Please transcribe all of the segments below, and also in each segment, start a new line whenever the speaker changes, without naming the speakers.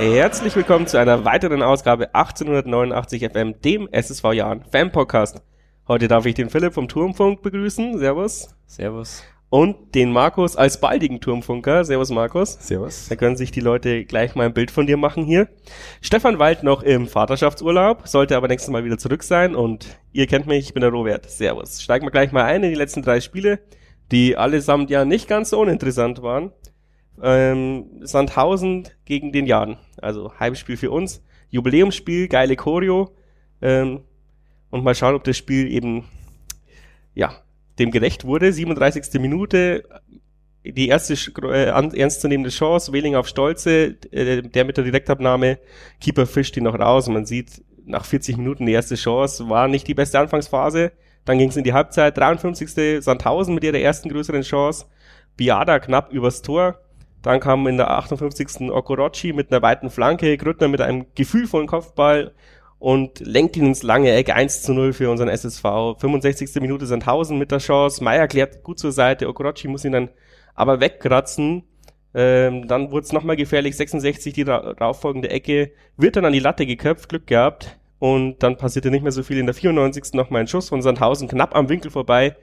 Herzlich willkommen zu einer weiteren Ausgabe 1889 FM, dem SSV Jahren Fan Podcast. Heute darf ich den Philipp vom Turmfunk begrüßen. Servus.
Servus.
Und den Markus als baldigen Turmfunker. Servus, Markus.
Servus.
Da können sich die Leute gleich mal ein Bild von dir machen hier. Stefan Wald noch im Vaterschaftsurlaub, sollte aber nächstes Mal wieder zurück sein. Und ihr kennt mich, ich bin der Robert. Servus. Steigen wir gleich mal ein in die letzten drei Spiele, die allesamt ja nicht ganz so uninteressant waren. Ähm, Sandhausen gegen den Jan. Also Heimspiel für uns. Jubiläumsspiel, geile Choreo. Ähm, und mal schauen, ob das Spiel eben, ja, dem gerecht wurde. 37. Minute, die erste äh, ernstzunehmende Chance, Wehling auf Stolze, äh, der mit der Direktabnahme, Keeper fischt ihn noch raus man sieht, nach 40 Minuten die erste Chance, war nicht die beste Anfangsphase. Dann ging es in die Halbzeit, 53. Sandhausen mit ihrer ersten größeren Chance, Biada knapp übers Tor. Dann kam in der 58. Okorochi mit einer weiten Flanke, Grüttner mit einem gefühlvollen Kopfball und lenkt ihn ins lange Eck 1 zu 0 für unseren SSV. 65. Minute Sandhausen mit der Chance. Meier klärt gut zur Seite. Okorochi muss ihn dann aber wegkratzen. Ähm, dann wurde es nochmal gefährlich. 66 die darauffolgende Ecke. Wird dann an die Latte geköpft. Glück gehabt. Und dann passierte nicht mehr so viel. In der 94. nochmal ein Schuss von Sandhausen. Knapp am Winkel vorbei.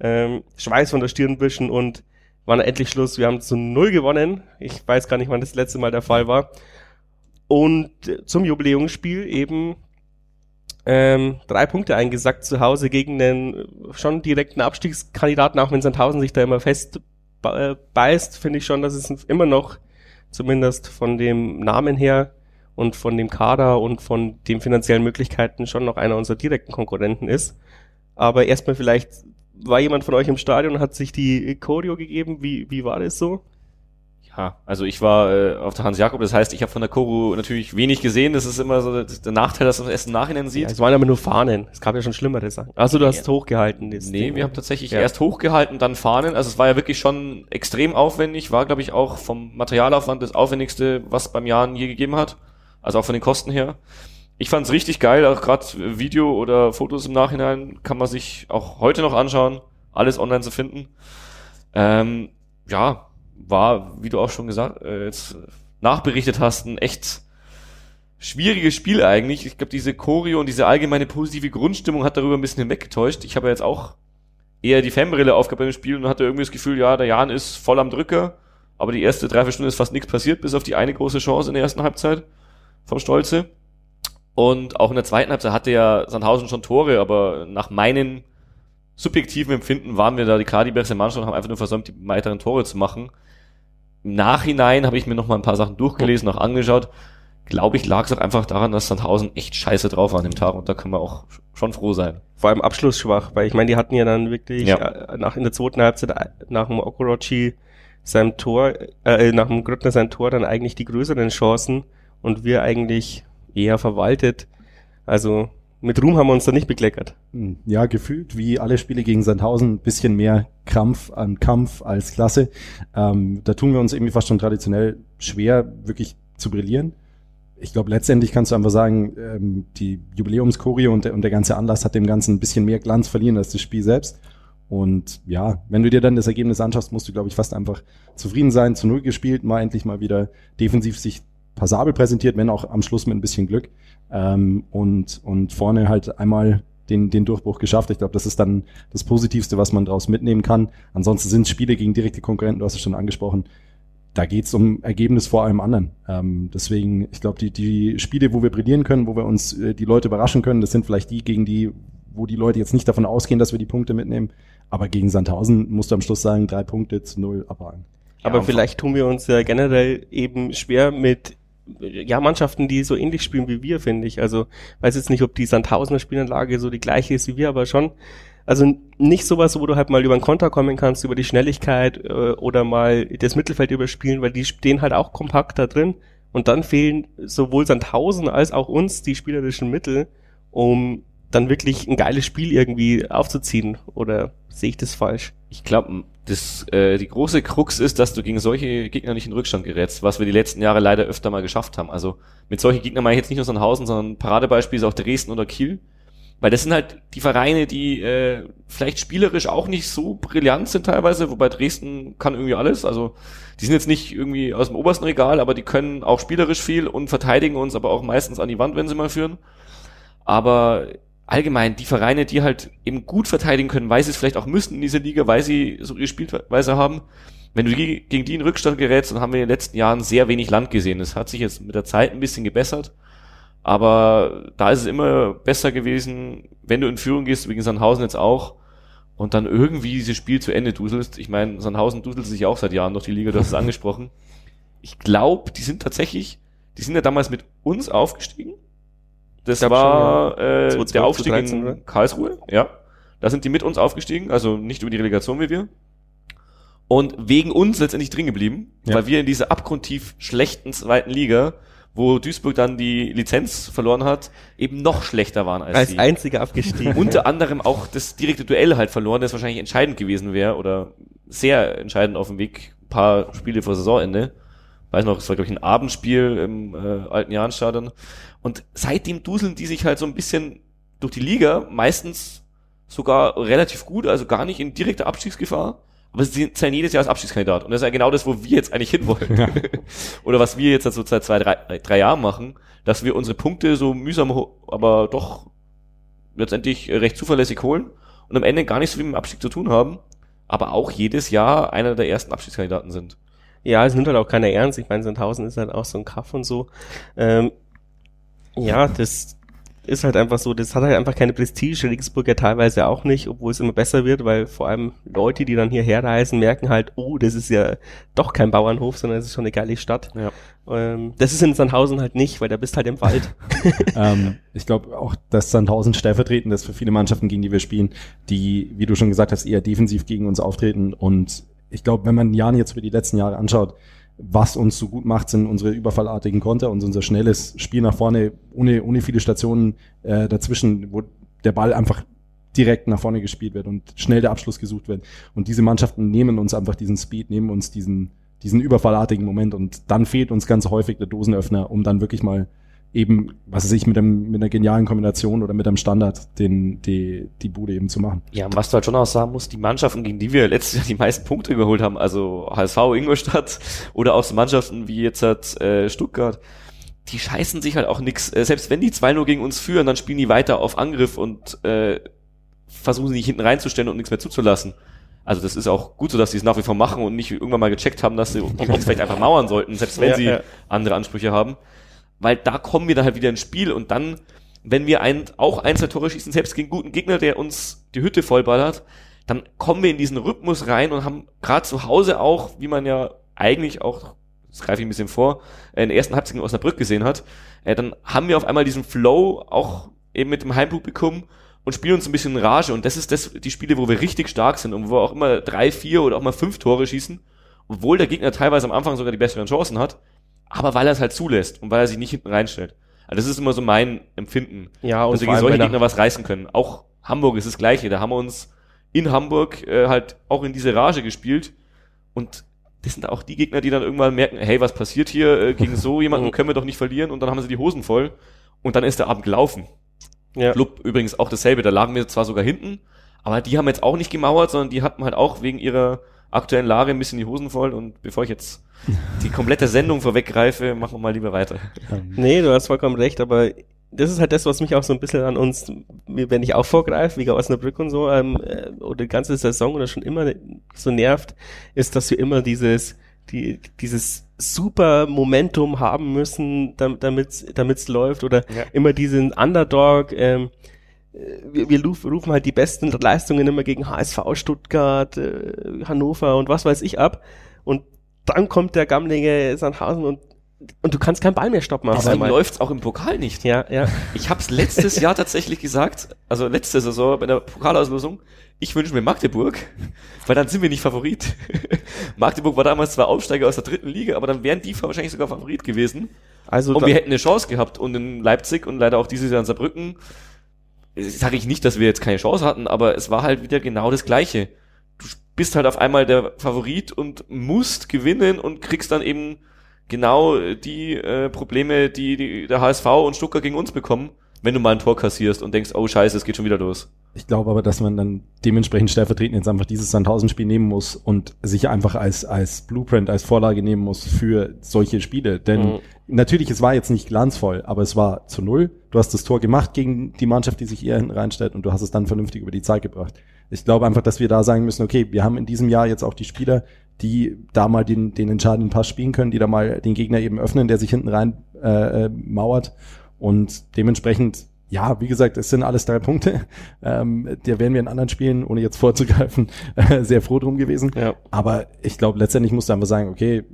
Ähm, Schweiß von der Stirn wischen und war dann endlich Schluss. Wir haben zu null gewonnen. Ich weiß gar nicht, wann das letzte Mal der Fall war. Und zum Jubiläumsspiel eben ähm, drei Punkte eingesackt zu Hause gegen den schon direkten Abstiegskandidaten, auch wenn Sandhausen sich da immer fest beißt, finde ich schon, dass es immer noch, zumindest von dem Namen her und von dem Kader und von den finanziellen Möglichkeiten schon noch einer unserer direkten Konkurrenten ist. Aber erstmal vielleicht, war jemand von euch im Stadion und hat sich die Choreo gegeben? Wie, wie war das so?
Ja, also ich war äh, auf der Hans Jakob, das heißt, ich habe von der Koru natürlich wenig gesehen. Das ist immer so der Nachteil, dass man es erst im Nachhinein sieht. Ja,
es waren aber nur Fahnen. Es gab ja schon schlimmere Sachen. Also du hast es hochgehalten.
Das nee, Ding. wir haben tatsächlich ja. erst hochgehalten, dann Fahnen. Also es war ja wirklich schon extrem aufwendig. War, glaube ich, auch vom Materialaufwand das aufwendigste, was beim Jahren je gegeben hat. Also auch von den Kosten her. Ich fand es richtig geil, auch gerade Video oder Fotos im Nachhinein kann man sich auch heute noch anschauen. Alles online zu finden. Ähm, ja, war, wie du auch schon gesagt, äh, jetzt nachberichtet hast, ein echt schwieriges Spiel eigentlich. Ich glaube, diese Choreo und diese allgemeine positive Grundstimmung hat darüber ein bisschen hinweggetäuscht. Ich habe jetzt auch eher die Fanbrille aufgehabt beim Spiel und hatte irgendwie das Gefühl, ja, der Jan ist voll am Drücker, aber die erste drei, vier Stunden ist fast nichts passiert, bis auf die eine große Chance in der ersten Halbzeit vom Stolze. Und auch in der zweiten Halbzeit hatte ja Sandhausen schon Tore, aber nach meinen subjektiven Empfinden waren wir da die klar die beste Mannschaft und haben einfach nur versäumt, die weiteren Tore zu machen. Im Nachhinein habe ich mir noch mal ein paar Sachen durchgelesen, auch angeschaut. Glaube ich, lag es auch einfach daran, dass Sandhausen echt scheiße drauf war an dem Tag und da können wir auch schon froh sein.
Vor allem abschlussschwach, weil ich meine, die hatten ja dann wirklich ja. Äh, nach in der zweiten Halbzeit äh, nach dem Okorochi seinem Tor, äh, nach dem Grüttner sein Tor dann eigentlich die größeren Chancen und wir eigentlich eher verwaltet. Also mit Ruhm haben wir uns da nicht bekleckert.
Hm, ja, gefühlt wie alle Spiele gegen Sandhausen ein bisschen mehr Krampf an Kampf als Klasse. Ähm, da tun wir uns irgendwie fast schon traditionell schwer, wirklich zu brillieren. Ich glaube, letztendlich kannst du einfach sagen, ähm, die Jubiläumschorie und der, und der ganze Anlass hat dem Ganzen ein bisschen mehr Glanz verliehen als das Spiel selbst. Und ja, wenn du dir dann das Ergebnis anschaust, musst du, glaube ich, fast einfach zufrieden sein. Zu Null gespielt, mal endlich mal wieder defensiv sich passabel präsentiert, wenn auch am Schluss mit ein bisschen Glück. Ähm, und, und vorne halt einmal den, den Durchbruch geschafft. Ich glaube, das ist dann das Positivste, was man daraus mitnehmen kann. Ansonsten sind es Spiele gegen direkte Konkurrenten, du hast es schon angesprochen. Da geht es um Ergebnis vor allem anderen. Ähm, deswegen, ich glaube, die, die Spiele, wo wir brillieren können, wo wir uns äh, die Leute überraschen können, das sind vielleicht die, gegen die, wo die Leute jetzt nicht davon ausgehen, dass wir die Punkte mitnehmen. Aber gegen Sandhausen musst du am Schluss sagen, drei Punkte zu null abhaken.
Aber ja, vielleicht tun wir uns ja generell eben schwer mit ja, Mannschaften, die so ähnlich spielen wie wir, finde ich. Also, weiß jetzt nicht, ob die Sandhausener Spielanlage so die gleiche ist wie wir, aber schon. Also nicht sowas, wo du halt mal über einen Konter kommen kannst, über die Schnelligkeit äh, oder mal das Mittelfeld überspielen, weil die stehen halt auch kompakt da drin. Und dann fehlen sowohl Sandhausen als auch uns die spielerischen Mittel, um dann wirklich ein geiles Spiel irgendwie aufzuziehen. Oder sehe ich das falsch?
Ich glaube, das, äh, die große Krux ist, dass du gegen solche Gegner nicht in Rückstand gerätst, was wir die letzten Jahre leider öfter mal geschafft haben. Also mit solchen Gegnern meine ich jetzt nicht nur Sandhausen, sondern Paradebeispiel ist auch Dresden oder Kiel, Weil das sind halt die Vereine, die äh, vielleicht spielerisch auch nicht so brillant sind teilweise, wobei Dresden kann irgendwie alles. Also die sind jetzt nicht irgendwie aus dem obersten Regal, aber die können auch spielerisch viel und verteidigen uns aber auch meistens an die Wand, wenn sie mal führen. Aber allgemein die Vereine, die halt eben gut verteidigen können, weil sie es vielleicht auch müssen in dieser Liga, weil sie so ihre Spielweise haben. Wenn du gegen die in Rückstand gerätst, dann haben wir in den letzten Jahren sehr wenig Land gesehen. Das hat sich jetzt mit der Zeit ein bisschen gebessert. Aber da ist es immer besser gewesen, wenn du in Führung gehst, wegen Sandhausen jetzt auch, und dann irgendwie dieses Spiel zu Ende duselst. Ich meine, Sandhausen duselt sich auch seit Jahren durch die Liga, du hast es angesprochen. Ich glaube, die sind tatsächlich, die sind ja damals mit uns aufgestiegen. Das war schon, ja. äh, der Aufstieg 13, in oder? Karlsruhe, ja. Da sind die mit uns aufgestiegen, also nicht über die Relegation wie wir. Und wegen uns letztendlich drin geblieben, ja. weil wir in dieser abgrundtief schlechten zweiten Liga wo Duisburg dann die Lizenz verloren hat, eben noch schlechter waren als,
als sie. einziger abgestiegen.
Unter anderem auch das direkte Duell halt verloren, das wahrscheinlich entscheidend gewesen wäre oder sehr entscheidend auf dem Weg, ein paar Spiele vor Saisonende. Weiß noch, es war glaube ich ein Abendspiel im äh, alten Jahnstadion. Und seitdem duseln die sich halt so ein bisschen durch die Liga, meistens sogar relativ gut, also gar nicht in direkter Abstiegsgefahr aber sie zählen jedes Jahr als Abschiedskandidat. Und das ist ja genau das, wo wir jetzt eigentlich hinwollen. Ja. Oder was wir jetzt so seit zwei, drei, drei Jahren machen, dass wir unsere Punkte so mühsam, aber doch letztendlich recht zuverlässig holen und am Ende gar nicht so viel mit dem Abstieg zu tun haben, aber auch jedes Jahr einer der ersten Abschiedskandidaten sind.
Ja, es nimmt halt auch keiner ernst. Ich meine, Sandhausen ist halt auch so ein Kaff und so. Ähm, ja, das, ist halt einfach so, das hat halt einfach keine Prestige, Regensburg ja teilweise auch nicht, obwohl es immer besser wird, weil vor allem Leute, die dann hierher reisen, merken halt, oh, das ist ja doch kein Bauernhof, sondern es ist schon eine geile Stadt. Ja. Ähm, das ist in Sandhausen halt nicht, weil da bist halt im Wald.
ähm, ich glaube auch, dass Sandhausen stellvertretend ist für viele Mannschaften, gegen die wir spielen, die, wie du schon gesagt hast, eher defensiv gegen uns auftreten und ich glaube, wenn man Jan jetzt für die letzten Jahre anschaut, was uns so gut macht, sind unsere überfallartigen Konter und unser schnelles Spiel nach vorne, ohne, ohne viele Stationen äh, dazwischen, wo der Ball einfach direkt nach vorne gespielt wird und schnell der Abschluss gesucht wird. Und diese Mannschaften nehmen uns einfach diesen Speed, nehmen uns diesen, diesen überfallartigen Moment und dann fehlt uns ganz häufig der Dosenöffner, um dann wirklich mal eben, was weiß ich, mit, einem, mit einer genialen Kombination oder mit einem Standard den, die, die Bude eben zu machen.
Ja, was du halt schon auch sagen musst, die Mannschaften, gegen die wir letztes Jahr die meisten Punkte geholt haben, also HSV Ingolstadt oder auch so Mannschaften wie jetzt halt, äh, Stuttgart, die scheißen sich halt auch nix. Äh, selbst wenn die 2-0 gegen uns führen, dann spielen die weiter auf Angriff und äh, versuchen sie nicht hinten reinzustellen und nichts mehr zuzulassen. Also das ist auch gut so, dass sie es nach wie vor machen und nicht irgendwann mal gecheckt haben, dass sie uns vielleicht einfach mauern sollten, selbst wenn ja, sie ja. andere Ansprüche haben weil da kommen wir dann halt wieder ins Spiel und dann, wenn wir ein, auch ein, zwei Tore schießen, selbst gegen guten Gegner, der uns die Hütte vollballert, dann kommen wir in diesen Rhythmus rein und haben gerade zu Hause auch, wie man ja eigentlich auch, das greife ich ein bisschen vor, in der ersten Halbzeit in Osnabrück gesehen hat, äh, dann haben wir auf einmal diesen Flow auch eben mit dem Heimpublikum und spielen uns ein bisschen in Rage und das ist das, die Spiele, wo wir richtig stark sind und wo wir auch immer drei, vier oder auch mal fünf Tore schießen, obwohl der Gegner teilweise am Anfang sogar die besseren Chancen hat, aber weil er es halt zulässt und weil er sich nicht hinten reinstellt. Also das ist immer so mein Empfinden.
Ja, und
dass wir gegen solche Gegner was reißen können. Auch Hamburg ist das Gleiche. Da haben wir uns in Hamburg äh, halt auch in diese Rage gespielt und das sind auch die Gegner, die dann irgendwann merken, hey, was passiert hier äh, gegen so jemanden, können wir doch nicht verlieren und dann haben sie die Hosen voll und dann ist der Abend gelaufen. Ja. Club übrigens auch dasselbe, da lagen wir zwar sogar hinten, aber die haben jetzt auch nicht gemauert, sondern die hatten halt auch wegen ihrer aktuellen Lage ein bisschen die Hosen voll und bevor ich jetzt die komplette Sendung vorweggreife, machen wir mal lieber weiter.
Nee, du hast vollkommen recht, aber das ist halt das, was mich auch so ein bisschen an uns, wenn ich auch vorgreife, wegen Osnabrück und so, ähm, äh, oder die ganze Saison oder schon immer so nervt, ist, dass wir immer dieses, die, dieses super Momentum haben müssen, damit es läuft, oder ja. immer diesen Underdog, ähm, wir, wir rufen halt die besten Leistungen immer gegen HSV, Stuttgart, äh, Hannover und was weiß ich ab. Und dann kommt der gammelige Sandhausen und und du kannst keinen Ball mehr stoppen.
Deswegen läuft's auch im Pokal nicht.
Ja, ja.
Ich habe es letztes Jahr tatsächlich gesagt, also letzte Saison bei der Pokalauslosung, ich wünsche mir Magdeburg, weil dann sind wir nicht Favorit. Magdeburg war damals zwar Aufsteiger aus der dritten Liga, aber dann wären die wahrscheinlich sogar Favorit gewesen. Also und wir hätten eine Chance gehabt und in Leipzig und leider auch dieses Jahr in Saarbrücken sage ich nicht, dass wir jetzt keine Chance hatten, aber es war halt wieder genau das Gleiche. Du bist halt auf einmal der Favorit und musst gewinnen und kriegst dann eben genau die äh, Probleme, die, die der HSV und Stuttgart gegen uns bekommen, wenn du mal ein Tor kassierst und denkst, oh scheiße, es geht schon wieder los.
Ich glaube aber, dass man dann dementsprechend stellvertretend jetzt einfach dieses Sandhausen-Spiel nehmen muss und sich einfach als, als Blueprint, als Vorlage nehmen muss für solche Spiele. Denn mhm. Natürlich, es war jetzt nicht glanzvoll, aber es war zu null. Du hast das Tor gemacht gegen die Mannschaft, die sich eher hinten reinstellt und du hast es dann vernünftig über die Zeit gebracht. Ich glaube einfach, dass wir da sagen müssen, okay, wir haben in diesem Jahr jetzt auch die Spieler, die da mal den, den entscheidenden Pass spielen können, die da mal den Gegner eben öffnen, der sich hinten rein äh, äh mauert. Und dementsprechend ja, wie gesagt, es sind alles drei Punkte. Ähm, der wären wir in anderen Spielen, ohne jetzt vorzugreifen, äh, sehr froh drum gewesen. Ja. Aber ich glaube, letztendlich musst du einfach sagen, okay,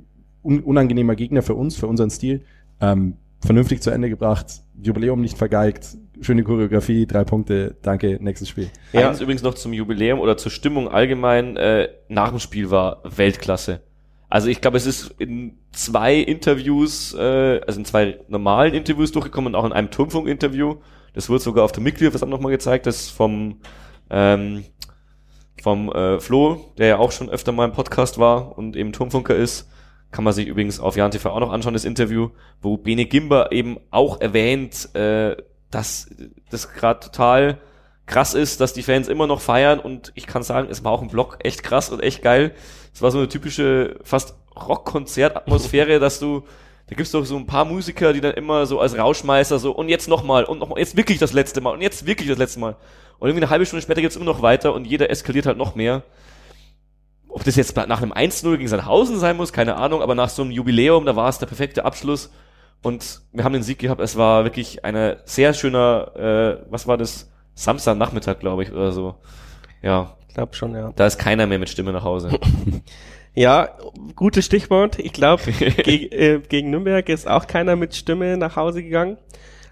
un unangenehmer Gegner für uns, für unseren Stil, ähm, vernünftig zu Ende gebracht, Jubiläum nicht vergeigt, schöne Choreografie, drei Punkte, danke, nächstes Spiel.
Ja. Eins übrigens noch zum Jubiläum oder zur Stimmung allgemein, äh, nach dem Spiel war Weltklasse. Also ich glaube, es ist in zwei Interviews, äh, also in zwei normalen Interviews durchgekommen und auch in einem Turmfunk-Interview, das wird sogar auf der Mitgliederversammlung nochmal gezeigt, das vom, ähm, vom äh, Flo, der ja auch schon öfter mal im Podcast war und eben Turmfunker ist. Kann man sich übrigens auf Jan TV auch noch anschauen, das Interview, wo Bene Gimba eben auch erwähnt, äh, dass das gerade total krass ist, dass die Fans immer noch feiern und ich kann sagen, es war auch im Blog echt krass und echt geil. Es war so eine typische, fast Rock-Konzert-Atmosphäre, dass du da gibt's doch so ein paar Musiker, die dann immer so als Rauschmeister so und jetzt nochmal und nochmal, jetzt wirklich das letzte Mal und jetzt wirklich das letzte Mal. Und irgendwie eine halbe Stunde später geht's immer noch weiter und jeder eskaliert halt noch mehr. Ob das jetzt nach einem 1-0 gegen Sandhausen sein muss, keine Ahnung, aber nach so einem Jubiläum, da war es der perfekte Abschluss. Und wir haben den Sieg gehabt. Es war wirklich eine sehr schöner, äh, was war das? Samstagnachmittag, glaube ich, oder so. Ja.
Ich glaube schon, ja.
Da ist keiner mehr mit Stimme nach Hause.
Ja, gutes Stichwort. Ich glaube, ge äh, gegen Nürnberg ist auch keiner mit Stimme nach Hause gegangen.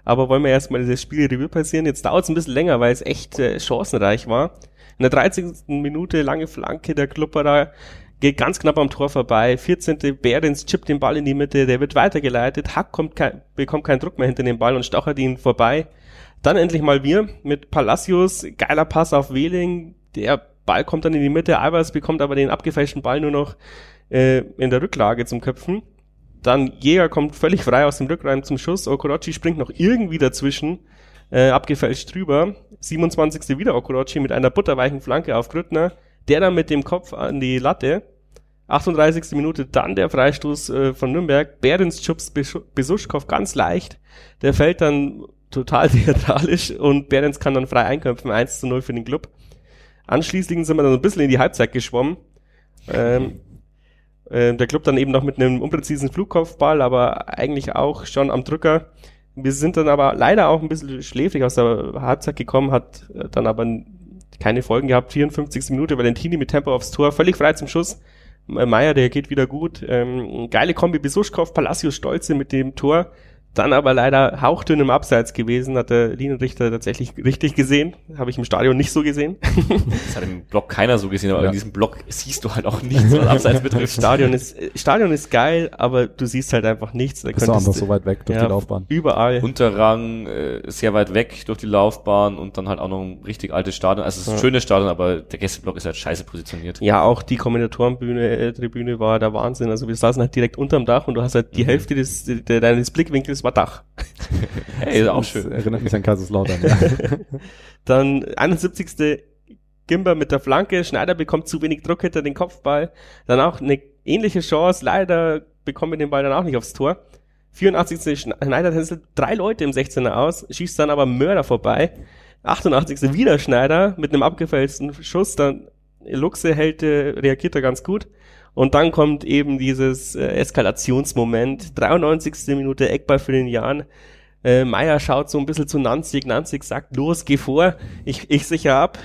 Aber wollen wir erstmal dieses Spiel Revue passieren. Jetzt dauert es ein bisschen länger, weil es echt äh, chancenreich war. In der 13. Minute lange Flanke der Klupperer geht ganz knapp am Tor vorbei. 14. Behrens chippt den Ball in die Mitte, der wird weitergeleitet. Hack kommt kein, bekommt keinen Druck mehr hinter den Ball und stachert ihn vorbei. Dann endlich mal wir mit Palacios, geiler Pass auf Wehling, der Ball kommt dann in die Mitte, Albers bekommt aber den abgefälschten Ball nur noch äh, in der Rücklage zum Köpfen. Dann Jäger kommt völlig frei aus dem Rückraum zum Schuss. Okorochi springt noch irgendwie dazwischen, äh, abgefälscht drüber. 27. wieder Okorochi mit einer butterweichen Flanke auf Grüttner. Der dann mit dem Kopf an die Latte. 38. Minute dann der Freistoß äh, von Nürnberg. Behrens schubst Besuschkow ganz leicht. Der fällt dann total theatralisch und Behrens kann dann frei einkämpfen. 1 zu 0 für den Club. Anschließend sind wir dann ein bisschen in die Halbzeit geschwommen. Ähm, äh, der Club dann eben noch mit einem unpräzisen Flugkopfball, aber eigentlich auch schon am Drücker. Wir sind dann aber leider auch ein bisschen schläfrig aus der Halbzeit gekommen, hat äh, dann aber keine Folgen gehabt. 54. Minute, Valentini mit Tempo aufs Tor, völlig frei zum Schuss. Meier, der geht wieder gut. Ähm, geile Kombi Besuschkow, Palacios Stolze mit dem Tor. Dann aber leider hauchdünn im Abseits gewesen, hat der Linienrichter tatsächlich richtig gesehen. Habe ich im Stadion nicht so gesehen.
Das hat im Blog keiner so gesehen, aber ja. in diesem Blog siehst du halt auch nichts, was Abseits betrifft.
Stadion ist, Stadion ist geil, aber du siehst halt einfach nichts.
Da ist doch einfach so weit weg durch ja, die Laufbahn.
Überall. Unterrang, äh, sehr weit weg durch die Laufbahn und dann halt auch noch ein richtig altes Stadion. Also es ist ein ja. schönes Stadion, aber der Gästeblock ist halt scheiße positioniert.
Ja, auch die Kommentatorenbühne, äh, Tribüne war der Wahnsinn. Also wir saßen halt direkt unterm Dach und du hast halt die mhm. Hälfte des, de, deines Blickwinkels war Dach.
hey, ist auch schön.
Erinnert mich an Kaiserslautern, ja.
Dann 71. Gimber mit der Flanke, Schneider bekommt zu wenig Druck hinter den Kopfball. Dann auch eine ähnliche Chance, leider bekommen wir den Ball dann auch nicht aufs Tor. 84. Schneider tänzelt drei Leute im 16er aus, schießt dann aber Mörder vorbei. 88. wieder Schneider mit einem abgefälschten Schuss, dann Luxe hält, reagiert er ganz gut. Und dann kommt eben dieses äh, Eskalationsmoment. 93. Minute Eckball für den Jan. Äh, Meier schaut so ein bisschen zu Nanzig. Nanzig sagt, los, geh vor. Ich, ich sicher ab.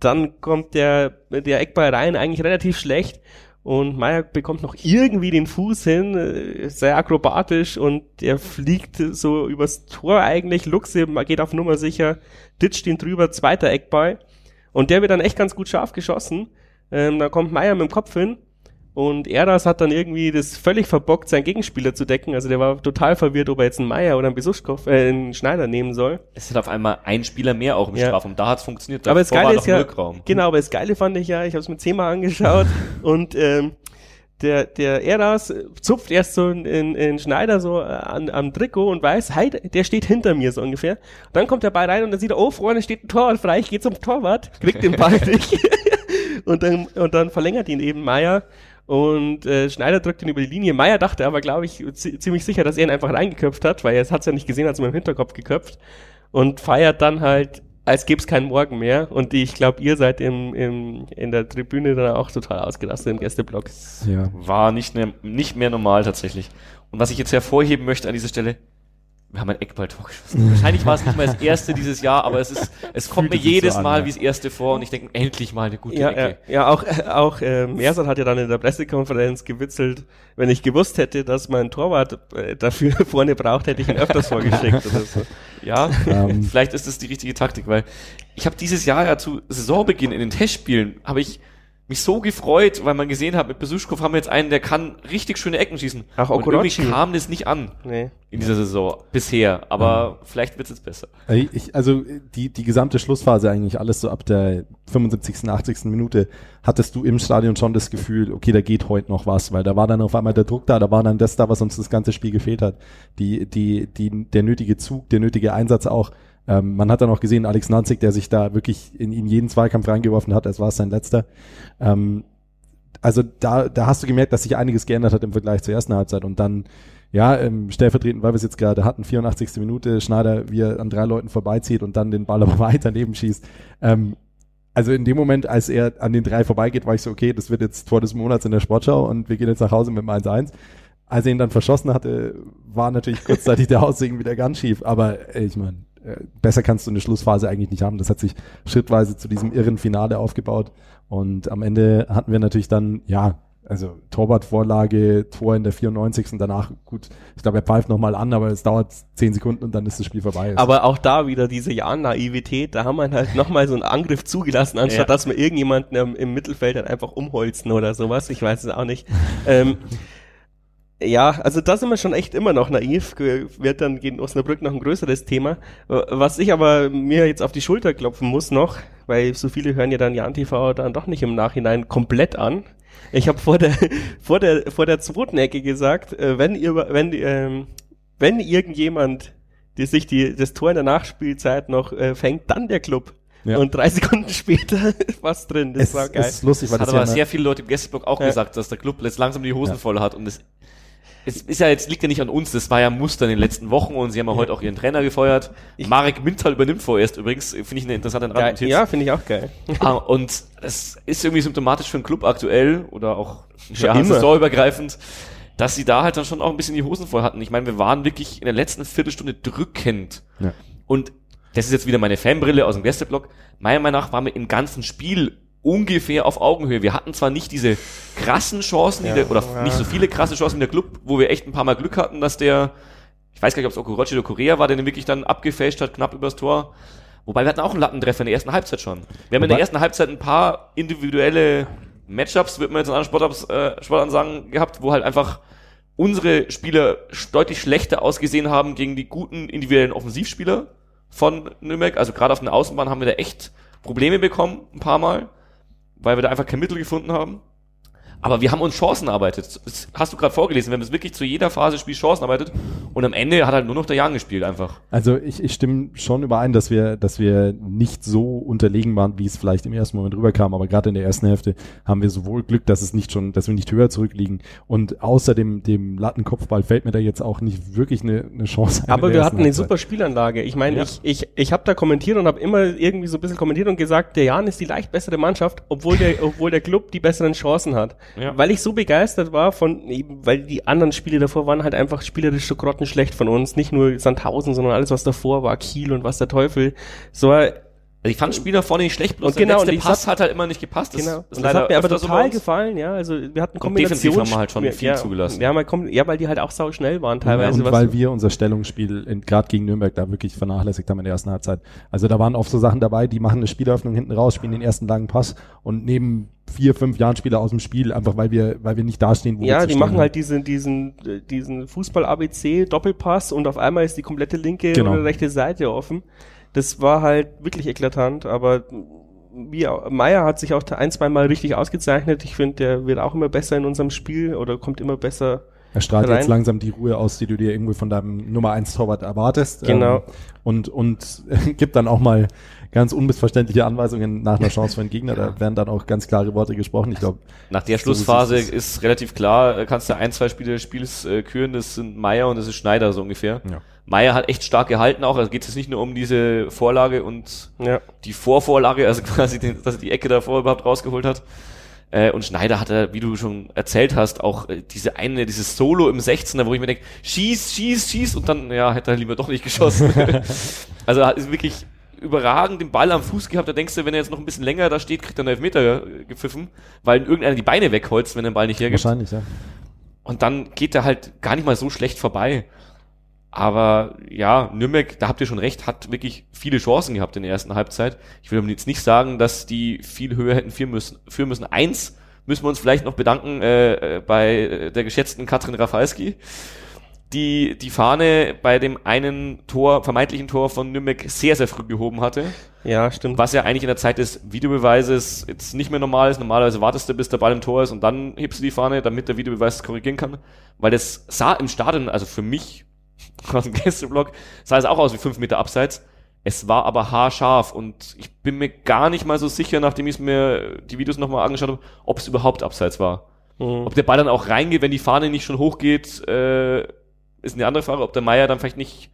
Dann kommt der, der Eckball rein, eigentlich relativ schlecht. Und Meier bekommt noch irgendwie den Fuß hin, äh, sehr akrobatisch und der fliegt so übers Tor eigentlich. Luxe geht auf Nummer sicher, ditcht ihn drüber, zweiter Eckball. Und der wird dann echt ganz gut scharf geschossen. Ähm, da kommt Meier mit dem Kopf hin und Eras hat dann irgendwie das völlig verbockt, seinen Gegenspieler zu decken. Also der war total verwirrt, ob er jetzt einen Meier oder einen Besuschkow, äh, einen Schneider nehmen soll.
Es hat auf einmal ein Spieler mehr auch im ja. Strafraum. Da hat es funktioniert.
Aber das Geile ist ja, Rückraum. genau, aber das Geile fand ich ja, ich habe es mir zehnmal angeschaut und ähm, der, der Eras zupft erst so in, in, in Schneider so an, am Trikot und weiß, hey, der steht hinter mir so ungefähr. Dann kommt der Ball rein und dann sieht er, oh, vorne steht ein Torwart frei, ich gehe zum Torwart, kriegt den Ball nicht. Und, dann, und dann verlängert ihn eben Meier und äh, Schneider drückt ihn über die Linie. Meier dachte aber, glaube ich, ziemlich sicher, dass er ihn einfach reingeköpft hat, weil er hat es ja nicht gesehen, als er im Hinterkopf geköpft und feiert dann halt als gäbe es keinen Morgen mehr. Und ich glaube, ihr seid im, im, in der Tribüne dann auch total ausgerastet im Gästeblock.
Ja. War nicht mehr, nicht mehr normal tatsächlich. Und was ich jetzt hervorheben möchte an dieser Stelle, wir haben ein Eckballtor geschossen. Wahrscheinlich war es nicht mal das erste dieses Jahr, aber es ist, es kommt mir jedes so Mal an, wie das erste vor und ich denke, endlich mal eine gute
ja,
Ecke.
Ja, ja auch, auch äh, Mersat hat ja dann in der Pressekonferenz gewitzelt, wenn ich gewusst hätte, dass mein Torwart äh, dafür vorne braucht, hätte ich ihn öfters vorgeschickt oder so.
Ja, ähm. vielleicht ist das die richtige Taktik, weil ich habe dieses Jahr ja zu Saisonbeginn in den Testspielen, habe ich mich so gefreut, weil man gesehen hat, mit Besuschkow haben wir jetzt einen, der kann richtig schöne Ecken schießen.
Ach, Und irgendwie
kam das nicht an nee. in dieser Saison bisher. Aber mhm. vielleicht wird es jetzt besser.
Ich, also die, die gesamte Schlussphase eigentlich, alles so ab der 75., 80. Minute, hattest du im Stadion schon das Gefühl, okay, da geht heute noch was, weil da war dann auf einmal der Druck da, da war dann das da, was uns das ganze Spiel gefehlt hat. Die, die, die, der nötige Zug, der nötige Einsatz auch. Ähm, man hat dann auch gesehen, Alex Nanzig, der sich da wirklich in, in jeden Zweikampf reingeworfen hat, als war es sein letzter. Ähm, also da, da hast du gemerkt, dass sich einiges geändert hat im Vergleich zur ersten Halbzeit und dann ja, ähm, stellvertretend, weil wir es jetzt gerade hatten, 84. Minute, Schneider, wie er an drei Leuten vorbeizieht und dann den Ball aber weiter neben schießt. Ähm, also in dem Moment, als er an den drei vorbeigeht, war ich so, okay, das wird jetzt Tor des Monats in der Sportschau und wir gehen jetzt nach Hause mit dem 1-1. Als er ihn dann verschossen hatte, war natürlich kurzzeitig der Aussegen wieder ganz schief, aber ey, ich meine, äh, besser kannst du eine Schlussphase eigentlich nicht haben. Das hat sich schrittweise zu diesem irren Finale aufgebaut. Und am Ende hatten wir natürlich dann, ja, also Torwartvorlage, Tor in der 94. und danach, gut, ich glaube, er pfeift nochmal an, aber es dauert zehn Sekunden und dann ist das Spiel vorbei.
Aber auch da wieder diese Ja-Naivität, da haben wir halt nochmal so einen Angriff zugelassen, anstatt ja. dass wir irgendjemanden im, im Mittelfeld dann einfach umholzen oder sowas. Ich weiß es auch nicht. ähm, ja, also da sind wir schon echt immer noch naiv, wird dann gegen Osnabrück noch ein größeres Thema. Was ich aber mir jetzt auf die Schulter klopfen muss noch, weil so viele hören ja dann Jan TV dann doch nicht im Nachhinein komplett an. Ich habe vor der vor der vor der zweiten Ecke gesagt, äh, wenn ihr wenn ähm, wenn irgendjemand die sich die das Tor in der Nachspielzeit noch äh, fängt, dann der Club. Ja. Und drei Sekunden später was drin. Das
es, war geil. Ist lustig, weil das hat aber ja sehr viele Leute im Gästeblock auch ja. gesagt, dass der Club jetzt langsam die Hosen ja. voll hat und es es ist ja jetzt liegt ja nicht an uns, das war ja Muster in den letzten Wochen und sie haben ja heute auch ihren Trainer gefeuert. Ich Marek Mintal übernimmt vorerst übrigens, finde ich eine interessante
Randnotiz. Ja, finde ich auch geil.
Ah, und es ist irgendwie symptomatisch für einen Club aktuell oder auch ja, saisonübergreifend, dass sie da halt dann schon auch ein bisschen die Hosen voll hatten. Ich meine, wir waren wirklich in der letzten Viertelstunde drückend. Ja. Und das ist jetzt wieder meine Fanbrille aus dem Gästeblock. Meiner Meinung nach waren wir im ganzen Spiel ungefähr auf Augenhöhe. Wir hatten zwar nicht diese krassen Chancen, ja, der, oder ja. nicht so viele krasse Chancen in der Club, wo wir echt ein paar Mal Glück hatten, dass der, ich weiß gar nicht, ob es Okorochi oder Korea war, der den wirklich dann abgefälscht hat, knapp übers Tor. Wobei wir hatten auch einen Lattentreffer in der ersten Halbzeit schon. Wir haben Wobei? in der ersten Halbzeit ein paar individuelle Matchups, wird man jetzt in anderen Sportarts, äh, Sportarten sagen, gehabt, wo halt einfach unsere Spieler deutlich schlechter ausgesehen haben gegen die guten individuellen Offensivspieler von Nürnberg. Also gerade auf den Außenbahn haben wir da echt Probleme bekommen, ein paar Mal weil wir da einfach kein Mittel gefunden haben. Aber wir haben uns Chancen erarbeitet. Das hast du gerade vorgelesen. Wir haben es wirklich zu jeder Phase Spiel Chancen erarbeitet. Und am Ende hat halt nur noch der Jan gespielt einfach.
Also ich, ich stimme schon überein, dass wir, dass wir nicht so unterlegen waren, wie es vielleicht im ersten Moment rüberkam. Aber gerade in der ersten Hälfte haben wir sowohl Glück, dass es nicht schon, dass wir nicht höher zurückliegen. Und außer dem, dem Lattenkopfball fällt mir da jetzt auch nicht wirklich eine, eine Chance.
Aber wir hatten eine super Spielanlage. Ich meine, ja. ich, ich, ich habe da kommentiert und habe immer irgendwie so ein bisschen kommentiert und gesagt, der Jan ist die leicht bessere Mannschaft, obwohl der, obwohl der Club die besseren Chancen hat. Ja. Weil ich so begeistert war von, weil die anderen Spiele davor waren halt einfach spielerisch so grottenschlecht von uns. Nicht nur Sandhausen, sondern alles, was davor war, Kiel und was der Teufel. So
also ich fand Spieler vorne nicht schlecht,
bloß und genau,
der letzte Pass hat, halt immer nicht gepasst.
Das genau. Das, das hat mir aber total so gefallen, ja. Also wir hatten Kombinationen.
haben wir halt schon viel
ja,
zugelassen.
Wir haben halt, ja, weil die halt auch sau schnell waren teilweise.
Ja, und weil wir unser Stellungsspiel gerade gegen Nürnberg da wirklich vernachlässigt haben in der ersten Halbzeit. Also da waren oft so Sachen dabei, die machen eine Spieleröffnung hinten raus, spielen den ersten langen Pass und nehmen vier, fünf Jahren Spieler aus dem Spiel, einfach weil wir, weil wir nicht dastehen,
wo ja, wir die machen haben. halt diesen, diesen, diesen Fußball-ABC, Doppelpass und auf einmal ist die komplette linke genau. oder rechte Seite offen das war halt wirklich eklatant, aber wie Meier hat sich auch ein, zwei Mal richtig ausgezeichnet. Ich finde, der wird auch immer besser in unserem Spiel oder kommt immer besser.
Er strahlt rein. jetzt langsam die Ruhe aus, die du dir irgendwie von deinem Nummer 1 Torwart erwartest.
Genau.
Ähm, und, und gibt dann auch mal ganz unmissverständliche Anweisungen nach einer Chance für den Gegner. Da werden dann auch ganz klare Worte gesprochen. Ich glaube,
nach der Schlussphase so ist, ist, relativ klar, äh, kannst du ein, zwei Spiele des Spiels äh, küren. Das sind Meier und das ist Schneider so ungefähr. Ja. Meier hat echt stark gehalten auch. Also geht es nicht nur um diese Vorlage und ja. die Vorvorlage, also quasi, den, dass er die Ecke davor überhaupt rausgeholt hat. Äh, und Schneider hatte, wie du schon erzählt hast, auch äh, diese eine, dieses Solo im 16er, wo ich mir denke, schieß, schieß, schieß und dann, ja, hätte er lieber doch nicht geschossen. also ist wirklich überragend den Ball am Fuß gehabt. Da denkst du, wenn er jetzt noch ein bisschen länger da steht, kriegt er einen Elfmeter gepfiffen, weil irgendeiner die Beine wegholzt, wenn er den Ball nicht hergibt.
Wahrscheinlich, ja.
Und dann geht er halt gar nicht mal so schlecht vorbei. Aber ja, Nürnberg, da habt ihr schon recht, hat wirklich viele Chancen gehabt in der ersten Halbzeit. Ich will jetzt nicht sagen, dass die viel höher hätten führen müssen. Führen müssen. Eins müssen wir uns vielleicht noch bedanken äh, bei der geschätzten Katrin Rafalski, die die Fahne bei dem einen Tor, vermeintlichen Tor von Nürnberg sehr, sehr früh gehoben hatte.
Ja, stimmt.
Was ja eigentlich in der Zeit des Videobeweises jetzt nicht mehr normal ist. Normalerweise wartest du, bis der Ball im Tor ist und dann hebst du die Fahne, damit der Videobeweis korrigieren kann. Weil das sah im Stadion, also für mich aus dem Gästeblock, sah es auch aus wie fünf Meter abseits. Es war aber haarscharf und ich bin mir gar nicht mal so sicher, nachdem ich mir die Videos nochmal angeschaut habe, ob es überhaupt abseits war. Mhm. Ob der Ball dann auch reingeht, wenn die Fahne nicht schon hochgeht, äh, ist eine andere Frage. Ob der Meier dann vielleicht nicht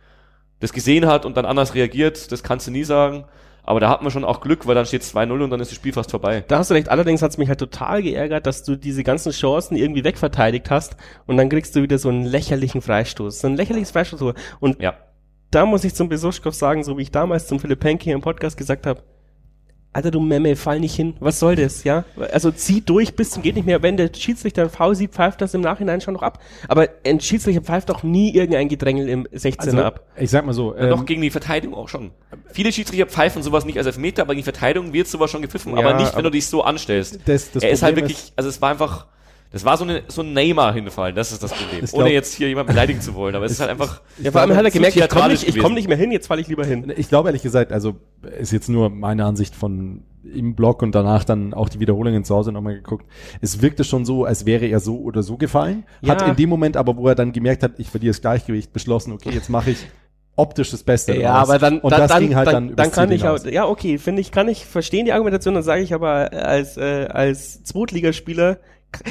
das gesehen hat und dann anders reagiert, das kannst du nie sagen. Aber da hat man schon auch Glück, weil dann steht 2-0 und dann ist das Spiel fast vorbei.
Da hast du recht. Allerdings hat es mich halt total geärgert, dass du diese ganzen Chancen irgendwie wegverteidigt hast und dann kriegst du wieder so einen lächerlichen Freistoß. So ein lächerliches Freistoß. Und ja. da muss ich zum Besuschkow sagen, so wie ich damals zum Philipp Henke im Podcast gesagt habe, Alter, du Memme, fall nicht hin. Was soll das, ja? Also zieh durch bis zum geht nicht mehr. Wenn der Schiedsrichter ein Foul sieht, pfeift das im Nachhinein schon noch ab. Aber ein Schiedsrichter pfeift doch nie irgendein Gedrängel im 16er also, ab.
Ich sag mal so.
Ähm, doch gegen die Verteidigung auch schon. Viele Schiedsrichter pfeifen sowas nicht als Elfmeter, aber gegen die Verteidigung wird sowas schon gepfiffen. Ja, aber nicht, wenn du dich so anstellst. Das, das er ist halt wirklich, also es war einfach, das war so, eine, so ein Neymar hinfallen, das ist das Problem. Glaub, Ohne jetzt hier jemand beleidigen zu wollen, aber es ist halt einfach.
Ja, vor allem hat er gemerkt, ich komme nicht, komm nicht mehr hin, jetzt falle ich lieber hin.
Ich glaube ehrlich gesagt, also ist jetzt nur meine Ansicht von im Blog und danach dann auch die Wiederholungen zu Hause nochmal geguckt. Es wirkte schon so, als wäre er so oder so gefallen. Ja. Hat in dem Moment aber, wo er dann gemerkt hat, ich verliere das Gleichgewicht, beschlossen, okay, jetzt mache ich optisch das Beste.
Ja, aber dann, und dann, das ging halt dann, dann, dann kann ich auch, ja, okay, finde ich, kann ich verstehen die Argumentation, dann sage ich aber als, äh, als Zweitligaspieler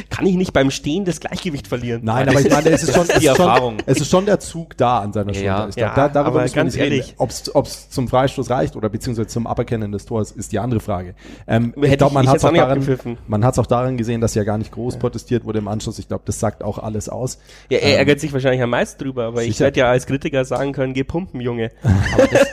kann ich nicht beim Stehen das Gleichgewicht verlieren.
Nein, aber ich meine, es ist schon, es ist schon, es ist schon der Zug da an seiner Schulter. Ja,
ich glaub, ja, da, darüber aber ganz ehrlich,
ob es zum Freistoß reicht oder beziehungsweise zum Aberkennen des Tors, ist die andere Frage. Ähm, ich glaube, man hat es auch, daran, man hat's auch daran gesehen, dass ja gar nicht groß ja. protestiert wurde im Anschluss. Ich glaube, das sagt auch alles aus.
Ja, er ähm, ärgert sich wahrscheinlich am meisten drüber, aber sicher. ich werde ja als Kritiker sagen können, geh pumpen, Junge. Aber
das,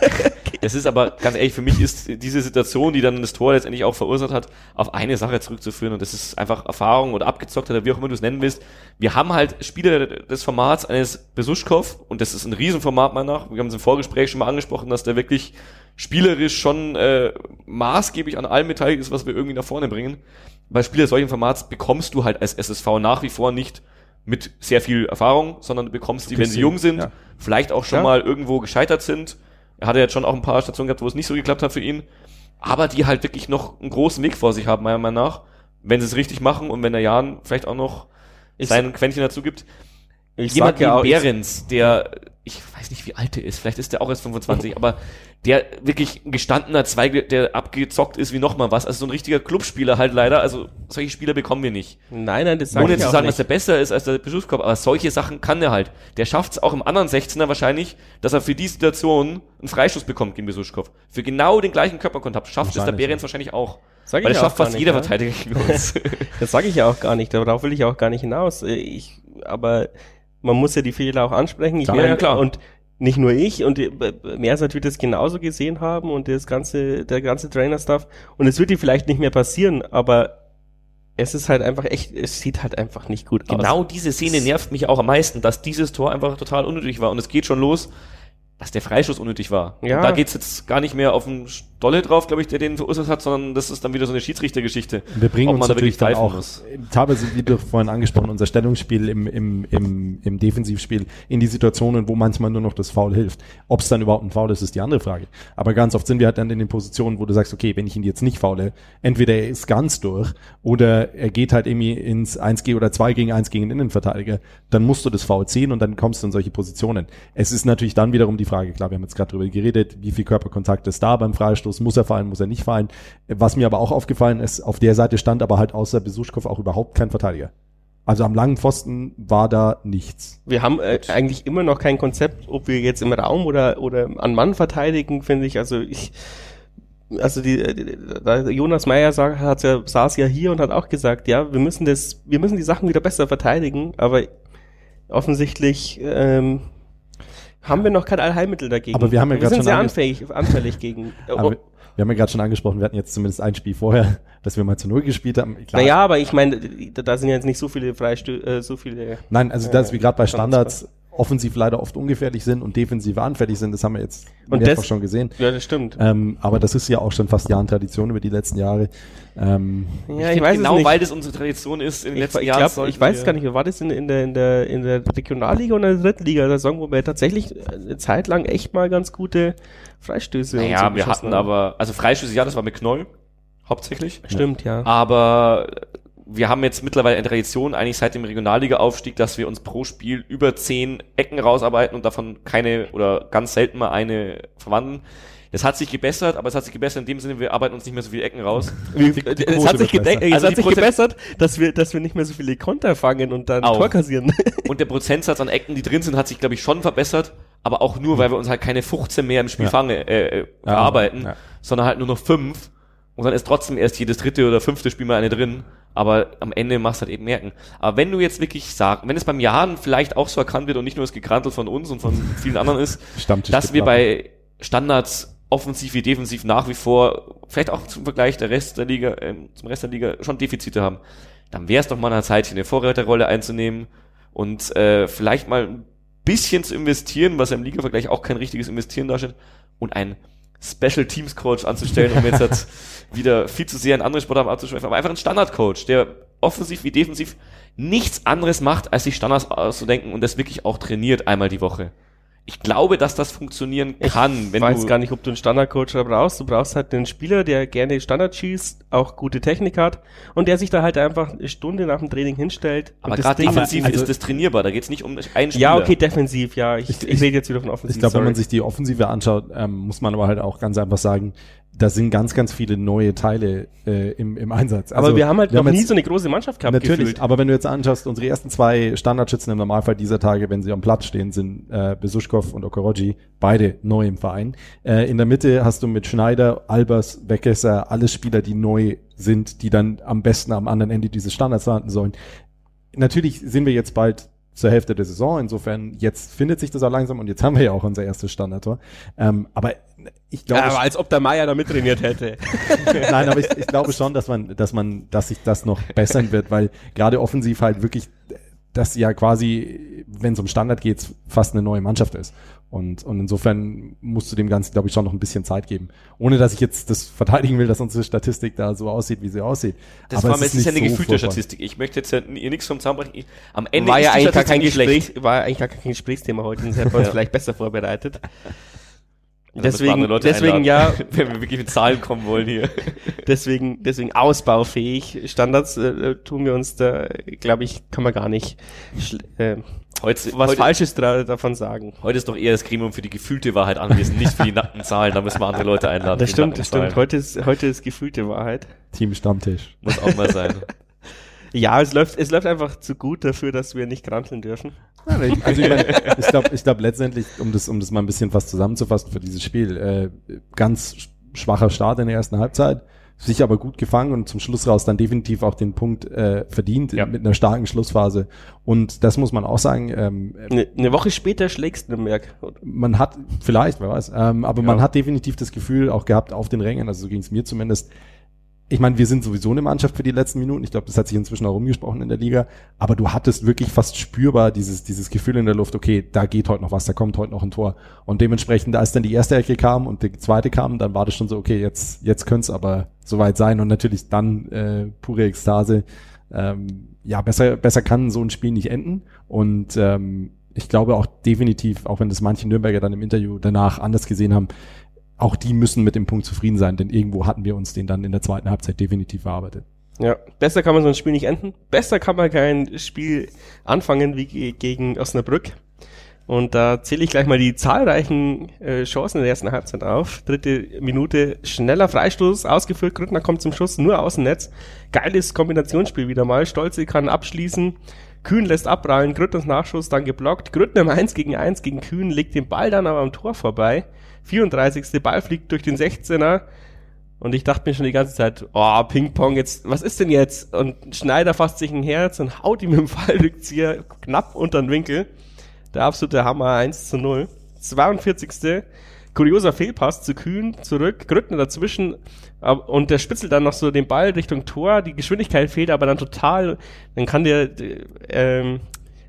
das ist aber, ganz ehrlich, für mich ist diese Situation, die dann das Tor letztendlich auch verursacht hat, auf eine Sache zurückzuführen und das ist einfach Erfahrung oder abgezockt oder wie auch immer du es nennen willst. Wir haben halt Spieler des Formats eines Besuschkow und das ist ein Riesenformat meiner nach. Wir haben es im Vorgespräch schon mal angesprochen, dass der wirklich spielerisch schon äh, maßgeblich an allem beteiligt ist, was wir irgendwie nach vorne bringen. Bei Spieler solchen Formats bekommst du halt als SSV nach wie vor nicht mit sehr viel Erfahrung, sondern du bekommst die, wenn sie jung sind, ja. vielleicht auch schon ja. mal irgendwo gescheitert sind. Er hatte jetzt schon auch ein paar Stationen gehabt, wo es nicht so geklappt hat für ihn, aber die halt wirklich noch einen großen Weg vor sich haben, meiner Meinung nach wenn sie es richtig machen und wenn der Jan vielleicht auch noch ich sein Quäntchen dazu gibt. Ich Jemand wie ja Behrens, der, ich weiß nicht, wie alt er ist, vielleicht ist der auch erst 25, aber der wirklich ein gestandener Zweig, der abgezockt ist wie nochmal was. Also so ein richtiger Clubspieler halt leider. Also solche Spieler bekommen wir nicht.
Nein, nein,
das sage Ohne ich zu sagen, dass er besser ist als der Beschusskopf, aber solche Sachen kann er halt. Der schafft es auch im anderen 16er wahrscheinlich, dass er für die Situation einen Freistoß bekommt gegen Besuschkow. Für genau den gleichen Körperkontakt schafft es der Behrens wahrscheinlich auch.
Sag
Weil
das
schafft fast nicht, jeder ja? Verteidiger gegen uns.
das sage ich ja auch gar nicht, darauf will ich auch gar nicht hinaus. Ich, aber man muss ja die Fehler auch ansprechen. Ich
klar, will, ja, klar.
Und nicht nur ich und Mersat wird es genauso gesehen haben und das ganze, der ganze Trainer-Stuff. Und es wird dir vielleicht nicht mehr passieren, aber es ist halt einfach echt, es sieht halt einfach nicht gut
genau aus. Genau diese Szene nervt mich auch am meisten, dass dieses Tor einfach total unnötig war. Und es geht schon los, dass der Freischuss unnötig war. Ja. Und da geht's jetzt gar nicht mehr auf den Dolle drauf, glaube ich, der den verursacht hat, sondern das ist dann wieder so eine Schiedsrichtergeschichte.
Wir bringen uns natürlich da dann auch, muss. teilweise, wie du vorhin angesprochen, unser Stellungsspiel im, im, im, im Defensivspiel in die Situationen, wo manchmal nur noch das Foul hilft. Ob es dann überhaupt ein Foul ist, ist die andere Frage. Aber ganz oft sind wir halt dann in den Positionen, wo du sagst, okay, wenn ich ihn jetzt nicht faule, entweder er ist ganz durch oder er geht halt irgendwie ins 1G oder 2 gegen 1 gegen den Innenverteidiger, dann musst du das Foul ziehen und dann kommst du in solche Positionen. Es ist natürlich dann wiederum die Frage, klar, wir haben jetzt gerade darüber geredet, wie viel Körperkontakt ist da beim Freistoß, muss er fallen, muss er nicht fallen. Was mir aber auch aufgefallen ist, auf der Seite stand aber halt außer Besuschkow auch überhaupt kein Verteidiger. Also am langen Pfosten war da nichts.
Wir haben äh, eigentlich immer noch kein Konzept, ob wir jetzt im Raum oder, oder an Mann verteidigen, finde ich. Also ich, also die, die Jonas Meyer sagt, hat ja, saß ja hier und hat auch gesagt, ja, wir müssen das, wir müssen die Sachen wieder besser verteidigen, aber offensichtlich ähm, haben wir noch kein Allheilmittel dagegen.
Aber wir haben ja
wir sind
sehr
anfällig, anfällig gegen.
aber wir, wir haben ja gerade schon angesprochen, wir hatten jetzt zumindest ein Spiel vorher, dass wir mal zu Null gespielt haben.
Klar, naja, aber ich meine, da, sind jetzt nicht so viele Freistö äh, so viele.
Nein, also das, wie gerade bei Standards, offensiv leider oft ungefährlich sind und defensiv anfällig sind. Das haben wir jetzt
und mehrfach
schon gesehen.
Ja, das stimmt.
Ähm, aber das ist ja auch schon fast Jahren Tradition über die letzten Jahre.
Ähm, ja, ich, ich weiß genau, weil das unsere Tradition ist in den letzten
ich,
Jahren.
Glaub, ich weiß gar nicht, war das in, in, der, in, der, in der Regionalliga oder in der dritten Liga, der Saison, wo wir tatsächlich eine Zeit lang echt mal ganz gute Freistöße
naja, so wir hatten haben. aber, also Freistöße, ja, das war mit Knoll hauptsächlich.
Stimmt, ja.
Aber wir haben jetzt mittlerweile eine Tradition, eigentlich seit dem Regionalliga-Aufstieg, dass wir uns pro Spiel über zehn Ecken rausarbeiten und davon keine oder ganz selten mal eine verwandeln. Das hat sich gebessert, aber es hat sich gebessert in dem Sinne, wir arbeiten uns nicht mehr so viele Ecken raus.
es hat sich, äh, also hat sich gebessert, dass wir, dass wir nicht mehr so viele Konter fangen und dann
auch. Tor kassieren. Und der Prozentsatz an Ecken, die drin sind, hat sich, glaube ich, schon verbessert, aber auch nur, weil wir uns halt keine 15 mehr im Spiel ja. fangen, äh, äh, ja, arbeiten, ja. sondern halt nur noch fünf. Und dann ist trotzdem erst jedes dritte oder fünfte Spiel mal eine drin aber am Ende machst du halt eben merken. Aber wenn du jetzt wirklich sagst, wenn es beim Jahren vielleicht auch so erkannt wird und nicht nur das Gekrantel von uns und von vielen anderen ist, dass wir bei Standards offensiv wie defensiv nach wie vor, vielleicht auch zum Vergleich der Rest der Liga, äh, zum Rest der Liga schon Defizite haben, dann wäre es doch mal eine Zeit, hier eine Vorreiterrolle einzunehmen und äh, vielleicht mal ein bisschen zu investieren, was ja im Liga-Vergleich auch kein richtiges Investieren darstellt, und ein Special Teams Coach anzustellen, um jetzt halt wieder viel zu sehr in andere Sportarten abzuschweifen, aber einfach ein Standard Coach, der offensiv wie defensiv nichts anderes macht, als sich Standards auszudenken und das wirklich auch trainiert einmal die Woche ich glaube, dass das funktionieren kann.
Ich wenn weiß gar nicht, ob du einen Standardcoach da brauchst. Du brauchst halt einen Spieler, der gerne Standard schießt, auch gute Technik hat und der sich da halt einfach eine Stunde nach dem Training hinstellt.
Aber gerade defensiv also, ist das trainierbar. Da geht es nicht um einen
Spieler. Ja, okay, defensiv, ja. Ich, ich, ich rede jetzt wieder von offensiv.
Ich glaube, wenn man sich die Offensive anschaut, ähm, muss man aber halt auch ganz einfach sagen, da sind ganz, ganz viele neue Teile äh, im, im Einsatz.
Also, aber wir haben halt wir noch haben nie so eine große Mannschaft gehabt.
Natürlich, gefühlt. aber wenn du jetzt anschaust, unsere ersten zwei Standardschützen im Normalfall dieser Tage, wenn sie am Platz stehen, sind äh, Besuschkow und Okoroji, beide neu im Verein. Äh, in der Mitte hast du mit Schneider, Albers, Weckesser, alles Spieler, die neu sind, die dann am besten am anderen Ende dieses Standards landen sollen. Natürlich sind wir jetzt bald zur Hälfte der Saison. Insofern, jetzt findet sich das auch langsam und jetzt haben wir ja auch unser erstes Standardtor. Ähm, aber ich glaube. Ja,
aber als ob der Meier da mittrainiert hätte.
Nein, aber ich, ich glaube schon, dass man, dass man, dass sich das noch bessern wird, weil gerade offensiv halt wirklich das ja quasi, wenn es um Standard geht, fast eine neue Mannschaft ist. Und, und insofern musst du dem Ganzen, glaube ich, schon noch ein bisschen Zeit geben. Ohne dass ich jetzt das verteidigen will, dass unsere Statistik da so aussieht, wie sie aussieht.
Das Aber war, es ist, ist ja eine so gefühlte Statistik. Ich möchte jetzt ihr nichts vom Zaun brechen.
Am Ende war ja eigentlich gar kein Gespräch, war eigentlich gar kein Gesprächsthema heute. Das hätten wir uns vielleicht besser vorbereitet.
Deswegen, deswegen ja, wenn wir wirklich mit Zahlen kommen wollen hier.
deswegen, deswegen ausbaufähig. Standards äh, tun wir uns da, glaube ich, kann man gar nicht äh, heute, was heute, Falsches da, davon sagen.
Heute ist doch eher das Gremium für die gefühlte Wahrheit anwesend, nicht für die nackten Zahlen. Da müssen wir andere Leute einladen.
Das stimmt, das stimmt. Heute ist, heute ist gefühlte Wahrheit.
Team Stammtisch.
Muss auch mal sein.
Ja, es läuft, es läuft einfach zu gut dafür, dass wir nicht granteln dürfen.
Ja, ich, also ich, mein, ich glaube, ich glaub letztendlich, um das, um das mal ein bisschen fast zusammenzufassen für dieses Spiel, äh, ganz schwacher Start in der ersten Halbzeit, sich aber gut gefangen und zum Schluss raus dann definitiv auch den Punkt äh, verdient ja. mit einer starken Schlussphase. Und das muss man auch sagen. Ähm,
eine, eine Woche später schlägst du Merk.
Man hat, vielleicht, wer weiß, ähm, aber ja. man hat definitiv das Gefühl auch gehabt auf den Rängen, also so ging es mir zumindest, ich meine, wir sind sowieso eine Mannschaft für die letzten Minuten. Ich glaube, das hat sich inzwischen auch rumgesprochen in der Liga. Aber du hattest wirklich fast spürbar dieses, dieses Gefühl in der Luft, okay, da geht heute noch was, da kommt heute noch ein Tor. Und dementsprechend, als dann die erste Ecke kam und die zweite kam, dann war das schon so, okay, jetzt, jetzt könnte es aber soweit sein. Und natürlich dann äh, pure Ekstase. Ähm, ja, besser, besser kann so ein Spiel nicht enden. Und ähm, ich glaube auch definitiv, auch wenn das manche Nürnberger dann im Interview danach anders gesehen haben, auch die müssen mit dem Punkt zufrieden sein, denn irgendwo hatten wir uns den dann in der zweiten Halbzeit definitiv erarbeitet.
Ja, besser kann man so ein Spiel nicht enden. Besser kann man kein Spiel anfangen wie gegen Osnabrück. Und da zähle ich gleich mal die zahlreichen äh, Chancen in der ersten Halbzeit auf. Dritte Minute, schneller Freistoß, ausgeführt, Grüttner kommt zum Schuss, nur Außennetz. Geiles Kombinationsspiel wieder mal. Stolze kann abschließen. Kühn lässt abprallen, Grüttners Nachschuss dann geblockt. Grüttner im 1 gegen 1 gegen Kühn, legt den Ball dann aber am Tor vorbei. 34. Ball fliegt durch den 16er. Und ich dachte mir schon die ganze Zeit, oh, Ping-Pong, jetzt, was ist denn jetzt? Und Schneider fasst sich ein Herz und haut ihm im Fallrückzieher knapp unter den Winkel. Der absolute Hammer, 1 zu 0. 42. Kurioser Fehlpass zu Kühn, zurück, Grüttner dazwischen und der spitzelt dann noch so den Ball Richtung Tor, die Geschwindigkeit fehlt aber dann total, dann kann der ähm,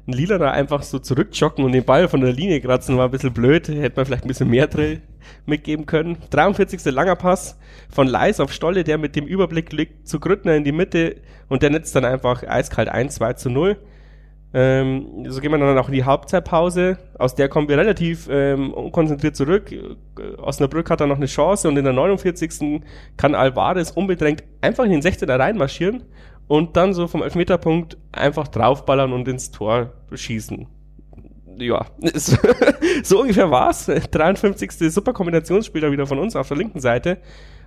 ein Lila da einfach so zurückjocken und den Ball von der Linie kratzen, war ein bisschen blöd. Hätte man vielleicht ein bisschen mehr Drill mitgeben können. 43. langer Pass von Leis auf Stolle, der mit dem Überblick liegt zu Grüttner in die Mitte und der netzt dann einfach eiskalt 1, 2 zu 0. Ähm, so gehen wir dann auch in die Halbzeitpause. Aus der kommen wir relativ ähm, unkonzentriert zurück. Osnabrück hat dann noch eine Chance und in der 49. kann Alvarez unbedrängt einfach in den 16er reinmarschieren und dann so vom Elfmeterpunkt einfach draufballern und ins Tor schießen. Ja, so ungefähr war's. 53. super Kombinationsspiel da wieder von uns auf der linken Seite.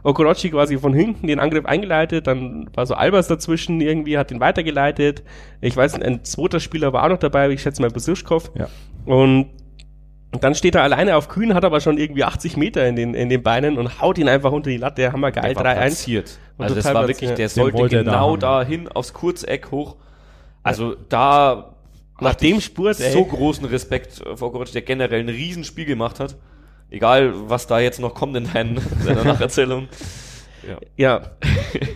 Okorochi quasi von hinten den Angriff eingeleitet, dann war so Albers dazwischen irgendwie, hat den weitergeleitet. Ich weiß, ein zweiter Spieler war auch noch dabei, ich schätze mal Besuschkow. Ja. Und dann steht er alleine auf Kühn, hat aber schon irgendwie 80 Meter in den, in den Beinen und haut ihn einfach unter die Latte. Hammer geil,
3-1. Also das war wirklich, der sollte genau da hin aufs Kurzeck hoch. Also da
nach dem Spurt,
so großen Respekt vor Gott, der generell ein Riesenspiel gemacht hat. Egal, was da jetzt noch kommt in deiner Nacherzählung.
Ja. ja,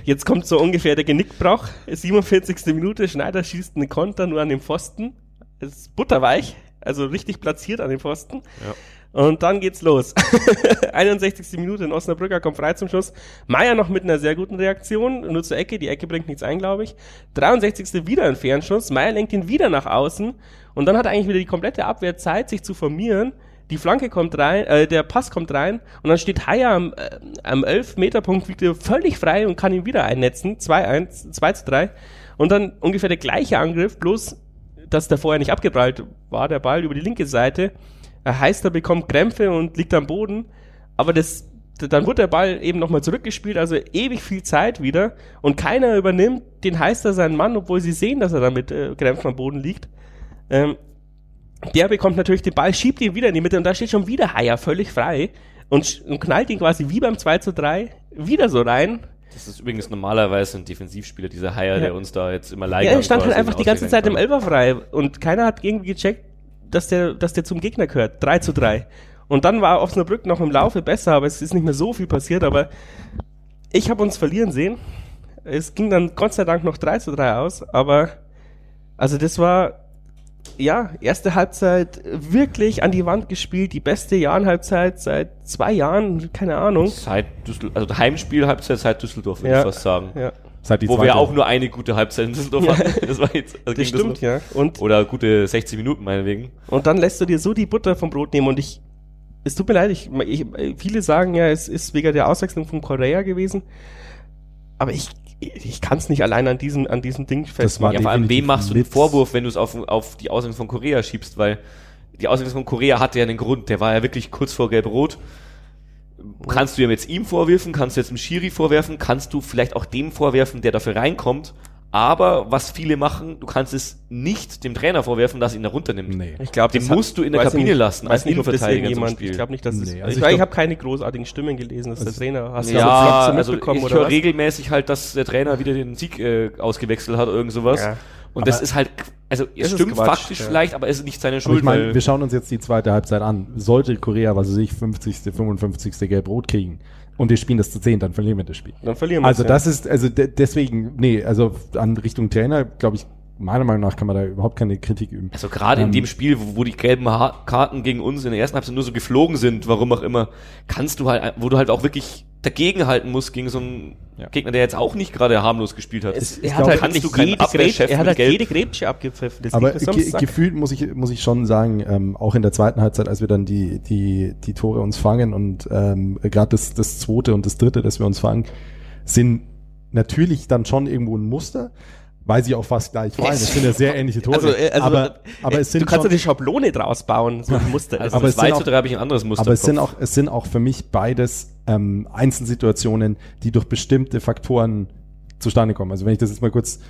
jetzt kommt so ungefähr der Genickbruch. 47. Minute, Schneider schießt einen Konter nur an den Pfosten. Es ist butterweich also richtig platziert an den Pfosten. Ja. Und dann geht's los. 61. Minute in Osnabrücker kommt frei zum Schluss. Meier noch mit einer sehr guten Reaktion, nur zur Ecke. Die Ecke bringt nichts ein, glaube ich. 63. wieder ein Fernschuss. Meier lenkt ihn wieder nach außen. Und dann hat eigentlich wieder die komplette Abwehr Zeit, sich zu formieren. Die Flanke kommt rein, äh, der Pass kommt rein. Und dann steht Haier am, äh, am 11-Meter-Punkt wieder völlig frei und kann ihn wieder einnetzen. 2-1, 2 3. Und dann ungefähr der gleiche Angriff, bloß dass der vorher nicht abgeprallt war, der Ball über die linke Seite. Er heißt, er bekommt Krämpfe und liegt am Boden. Aber das, dann wird der Ball eben nochmal zurückgespielt, also ewig viel Zeit wieder. Und keiner übernimmt den Heister seinen Mann, obwohl sie sehen, dass er da mit äh, Krämpfen am Boden liegt. Ähm, der bekommt natürlich den Ball, schiebt ihn wieder in die Mitte und da steht schon wieder Haier völlig frei und, und knallt ihn quasi wie beim 2 zu 3 wieder so rein.
Das ist übrigens normalerweise ein Defensivspieler, dieser Haier, ja. der uns da jetzt immer leid
Ja, er stand halt einfach die ganze Zeit im Elber frei und keiner hat irgendwie gecheckt, dass der, dass der zum Gegner gehört. 3 zu 3. Und dann war Osnabrück noch im Laufe besser, aber es ist nicht mehr so viel passiert, aber ich habe uns verlieren sehen. Es ging dann Gott sei Dank noch 3 zu 3 aus, aber also das war ja, erste Halbzeit wirklich an die Wand gespielt, die beste Jahrenhalbzeit seit zwei Jahren, keine Ahnung.
Seit Düsseldorf, also Heimspiel Halbzeit seit Düsseldorf, würde ja. ich fast sagen. Ja.
Seit
die Wo zweite. wir auch nur eine gute Halbzeit in Düsseldorf hatten.
Das war jetzt, also das stimmt, ja.
Und, Oder gute 60 Minuten meinetwegen.
Und dann lässt du dir so die Butter vom Brot nehmen und ich, es tut mir leid, ich, ich viele sagen ja, es ist wegen der Auswechslung von Korea gewesen. Aber ich ich kann es nicht allein an diesem, an diesem Ding
festmachen. Ja, vor allem, wem machst du den Vorwurf, wenn du es auf, auf die Auswechslung von Korea schiebst? Weil die Auswechslung von Korea hatte ja einen Grund. Der war ja wirklich kurz vor Gelb-Rot. Kannst du jetzt ihm vorwerfen? Kannst du jetzt dem Schiri vorwerfen? Kannst du vielleicht auch dem vorwerfen, der dafür reinkommt? Aber was viele machen, du kannst es nicht dem Trainer vorwerfen, dass er ihn da runternimmt.
Nee. Ich glaube,
den musst du in der Kabine
nicht,
lassen
als Innenverteidiger jemand. Ich glaube nicht, dass nee, es, also ich, ich, ich habe keine großartigen Stimmen gelesen, dass
also
der Trainer.
Hast ja, du also ich höre regelmäßig halt, dass der Trainer wieder den Sieg äh, ausgewechselt hat, irgend sowas. Ja. Und das ist halt, also es
ist
stimmt
Quatsch,
faktisch
ja.
vielleicht, aber es ist nicht seine
Aber
Schuld.
ich meine,
weil-
wir schauen uns jetzt die zweite Halbzeit an. Sollte Korea, was weiß ich, 50., 55. Gelb-Rot kriegen und wir spielen das zu 10, dann verlieren wir das Spiel.
Dann verlieren wir
Also
es,
das ist, also de deswegen, nee, also an Richtung Trainer, glaube ich, meiner Meinung nach kann man da überhaupt keine Kritik üben.
Also gerade in
Ähm,
dem Spiel, wo, wo die gelben ha Karten gegen uns in der ersten Halbzeit nur so geflogen sind, warum auch immer, kannst du halt, wo du halt auch wirklich dagegenhalten musst gegen so einen
Ja.
Gegner, der jetzt auch nicht gerade harmlos gespielt hat.
Es, er hat halt
kannst
nicht
du Abwehrchef
Grätsche, er hat halt
Gelb-
jede Grätsche abgepfiffen. Das
Aber ge gefühlt muss ich, muss ich schon sagen, ähm, auch in der zweiten Halbzeit, als wir dann die, die, die Tore uns fangen und ähm, gerade das, das zweite und das dritte, das wir uns fangen, sind natürlich dann schon irgendwo ein Muster, weil sie auch fast gleich fallen. Das sind ja sehr ähnliche Tore.
Also, äh, also
aber, aber
äh,
es sind
du kannst ja die Schablone draus bauen, so ein Muster.
also
aber
das
es sind
2
auch-
zu 3 habe ich ein anderes Muster.
aber es sind auch, es sind auch für mich beides ähm, Einzelsituationen, die durch bestimmte Faktoren zustande kommen. Also wenn ich das jetzt mal kurz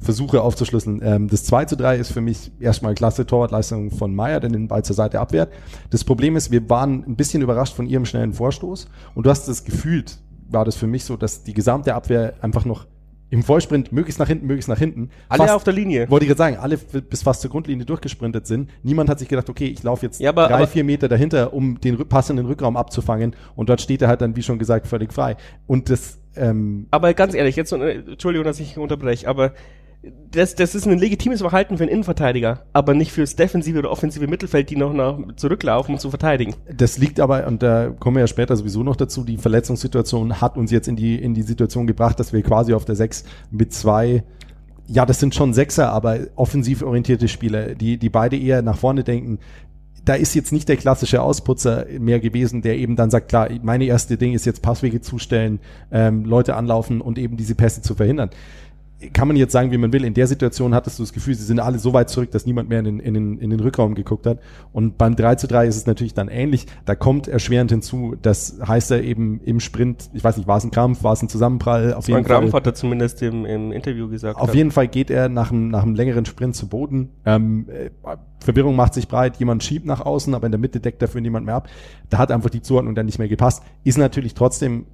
versuche aufzuschlüsseln. Ähm, das 2 zu 3 ist für mich erstmal klasse Torwartleistung von Meier, der den Ball zur Seite abwehrt. Das Problem ist, wir waren ein bisschen überrascht von ihrem schnellen Vorstoß und du hast das gefühlt, war das für mich so, dass die gesamte Abwehr einfach noch im Vollsprint möglichst nach hinten, möglichst nach hinten.
Alle
fast-
auf der Linie.
wollte ich gerade sagen, alle bis fast zur Grundlinie durchgesprintet sind. Niemand hat sich gedacht, okay, ich laufe jetzt
Ja, aber-
drei,
aber-
vier Meter dahinter, um den passenden Rückraum abzufangen. Und dort steht er halt dann, wie schon gesagt, völlig frei. Und das, ähm,
Aber ganz ehrlich, jetzt, äh, Entschuldigung, dass ich unterbreche, aber das, das ist ein legitimes Verhalten für einen Innenverteidiger, aber nicht fürs defensive oder offensive Mittelfeld, die noch nach, zurücklaufen, um zu verteidigen.
das liegt aber, und da kommen wir ja später sowieso noch dazu, die Verletzungssituation hat uns jetzt in die, in die Situation gebracht, dass wir quasi auf der 6 mit zwei ja, das sind schon Sechser, aber offensiv orientierte Spieler, die, die beide eher nach vorne denken. Da ist jetzt nicht der klassische Ausputzer mehr gewesen, der eben dann sagt, klar, meine erste Ding ist jetzt Passwege zustellen, ähm, Leute anlaufen und eben diese Pässe zu verhindern. Kann man jetzt sagen, wie man will. In der Situation hattest du das Gefühl, sie sind alle so weit zurück, dass niemand mehr in den, in den, in den Rückraum geguckt hat. Und beim 3 zu 3 ist es natürlich dann ähnlich. Da kommt erschwerend hinzu, das heißt er eben im Sprint, ich weiß nicht, war es ein Krampf, war es ein Zusammenprall, auf jeden Fall.
Krampf hat er zumindest im, im Interview gesagt.
Auf
hat.
jeden Fall geht er nach einem, nach einem längeren Sprint zu Boden. Ähm, äh, Verwirrung macht sich breit, jemand schiebt nach außen, aber in der Mitte deckt dafür niemand mehr ab. Da hat einfach die Zuordnung dann nicht mehr gepasst. Ist natürlich trotzdem,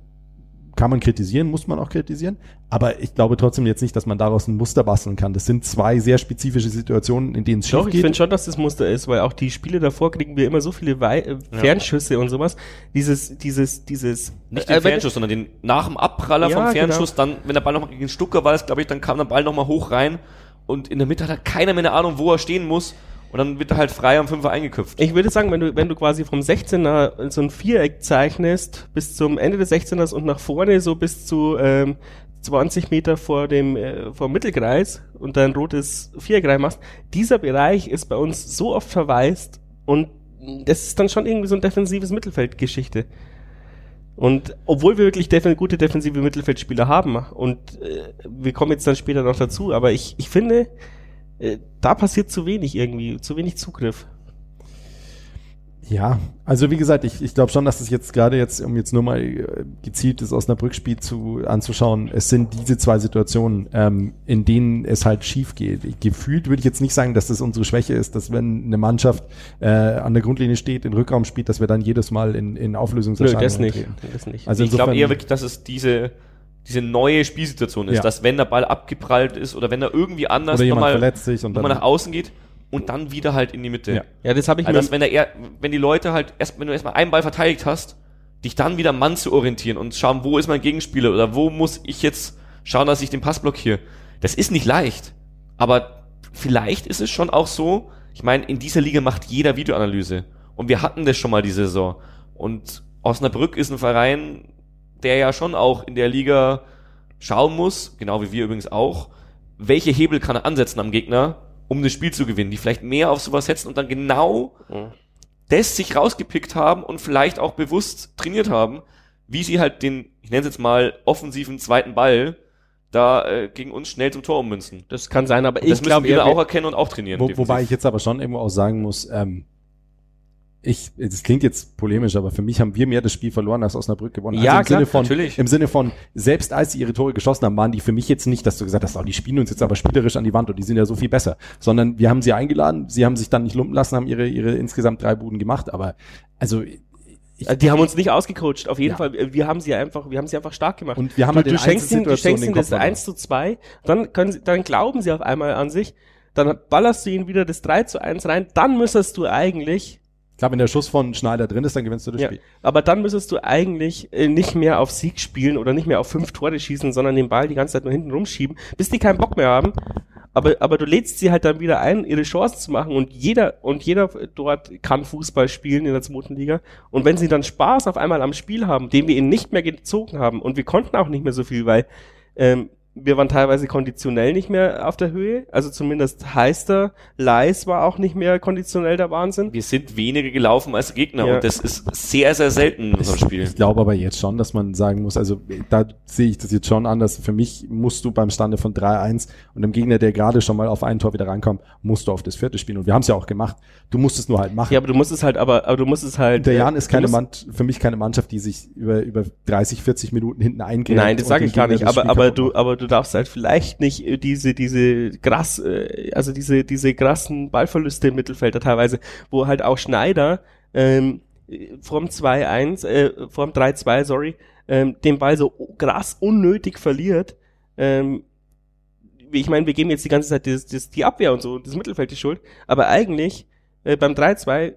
kann man kritisieren, muss man auch kritisieren, aber ich glaube trotzdem jetzt nicht, dass man daraus ein Muster basteln kann. Das sind zwei sehr spezifische Situationen, in denen es
Doch,
schief
ich
geht.
finde schon, dass das Muster ist, weil auch die Spiele davor kriegen wir immer so viele Wei äh, Fernschüsse und sowas. Dieses, dieses, dieses.
Nicht
äh,
den
wenn-
Fernschuss, sondern den nach dem Abpraller
Ja,
vom Fernschuss,
genau.
dann, wenn der Ball nochmal gegen den Stucker war, glaube ich, dann kam der Ball nochmal hoch rein und in der Mitte hat halt keiner mehr eine Ahnung, wo er stehen muss und dann wird er halt frei am Fünfer eingeköpft.
Ich würde sagen, wenn du, wenn du quasi vom 16er so ein Viereck zeichnest, bis zum Ende des 16ers und nach vorne so bis zu ähm, 20 Meter vor dem äh, vor dem Mittelkreis und dann rotes Viereck reinmachst, dieser Bereich ist bei uns so oft verwaist und das ist dann schon irgendwie so ein defensives Mittelfeldgeschichte. Und obwohl wir wirklich defen gute defensive Mittelfeldspieler haben und äh, wir kommen jetzt dann später noch dazu, aber ich, ich finde, äh, da passiert zu wenig irgendwie, zu wenig Zugriff.
Ja, also wie gesagt, ich, ich glaube schon, dass es jetzt gerade jetzt, um jetzt nur mal äh, gezielt das Osnabrück-Spiel zu, anzuschauen, es sind diese zwei Situationen, ähm, in denen es halt schief geht. Gefühlt würde ich jetzt nicht sagen, dass das unsere Schwäche ist, dass wenn eine Mannschaft äh, an der Grundlinie steht, in Rückraum spielt, dass wir dann jedes Mal in, in
Nö,
Auflösungserscheinungen
das nicht.
treten.
Das nicht.
Also
ich glaube eher wirklich, dass es diese, diese neue Spielsituation ist,
Ja.
dass wenn der Ball abgeprallt ist oder wenn er irgendwie anders nochmal
verletzt sich und
nochmal
dann,
nach außen geht und dann wieder halt in die Mitte.
Ja.
ja, das habe ich
Also
mir.
dass wenn, der eher, wenn die Leute halt erst, wenn du erstmal einen Ball verteidigt hast, dich dann wieder Mann zu orientieren und schauen, wo ist mein Gegenspieler oder wo muss ich jetzt schauen, dass ich den Pass blockiere. Das ist nicht leicht. Aber vielleicht ist es schon auch so, ich meine, in dieser Liga macht jeder Videoanalyse. Und wir hatten das schon mal die Saison. Und Osnabrück ist ein Verein, der ja schon auch in der Liga schauen muss, genau wie wir übrigens auch, welche Hebel kann er ansetzen am Gegner, um das Spiel zu gewinnen, die vielleicht mehr auf sowas setzen und dann genau
Mhm.
das sich rausgepickt haben und vielleicht auch bewusst trainiert haben, wie sie halt den, ich nenne es jetzt mal, offensiven zweiten Ball da äh, gegen uns schnell zum Tor ummünzen.
Das kann sein, aber
Das
ich
müssen
glaube
wir auch erkennen und auch trainieren.
Wo, wobei ich jetzt aber schon irgendwo auch sagen muss, ähm, ich, das klingt jetzt polemisch, aber für mich haben wir mehr das Spiel verloren als Osnabrück gewonnen. Also
Ja,
im
klar,
Sinne von,
natürlich.
Im Sinne von, selbst als sie ihre Tore geschossen haben, waren die für mich jetzt nicht, dass du gesagt hast, oh, die spielen uns jetzt aber spielerisch an die Wand und die sind ja so viel besser. Sondern wir haben sie eingeladen, sie haben sich dann nicht lumpen lassen, haben ihre, ihre insgesamt drei Buden gemacht, aber also
Also die haben uns nicht ausgecoacht, auf jeden
Ja.
Fall. Wir haben sie einfach, wir haben sie einfach stark gemacht.
Und wir haben
du,
halt
du schenkst ihnen, du schenkst ihnen das
verloren.
1 zu 2, dann können sie, dann glauben sie auf einmal an sich, dann ballerst du ihnen wieder das 3 zu 1 rein, dann müsstest du eigentlich,
Klar, wenn der Schuss von Schneider drin ist, dann gewinnst du das
ja,
Spiel.
aber dann müsstest du eigentlich äh, nicht mehr auf Sieg spielen oder nicht mehr auf fünf Tore schießen, sondern den Ball die ganze Zeit nur hinten rumschieben, bis die keinen Bock mehr haben. Aber, aber du lädst sie halt dann wieder ein, ihre Chancen zu machen und jeder, und jeder dort kann Fußball spielen in der zweiten Liga. Und wenn sie dann Spaß auf einmal am Spiel haben, den wir ihnen nicht mehr gezogen haben und wir konnten auch nicht mehr so viel, weil, ähm, wir waren teilweise konditionell nicht mehr auf der Höhe. Also zumindest Heister, Leis war auch nicht mehr konditionell der Wahnsinn.
Wir sind weniger gelaufen als Gegner
Ja.
und das ist sehr, sehr selten in unserem Spiel.
Ich glaube aber jetzt schon, dass man sagen muss, also da sehe ich das jetzt schon anders. Für mich musst du beim Stande von 3-1 und dem Gegner, der gerade schon mal auf ein Tor wieder reinkommt, musst du auf das vierte spielen. Und wir haben es ja auch gemacht. Du musst es nur halt machen.
Ja, aber du musst es halt, aber, aber du musst es halt.
der
äh,
Jan ist keine Mann, für mich keine Mannschaft, die sich über, über 30, 40 Minuten hinten eingräbt.
Nein, das sage ich gar nicht. Aber aber du aber du darfst halt vielleicht nicht äh, diese diese krass äh, also diese diese krassen Ballverluste im Mittelfeld teilweise, wo halt auch Schneider ähm, vom 2-1 äh, vom 3-2 sorry ähm, den Ball so krass unnötig verliert. Ähm, ich meine, wir geben jetzt die ganze Zeit das, das, die Abwehr und so, das Mittelfeld die Schuld, aber eigentlich äh, beim 3-2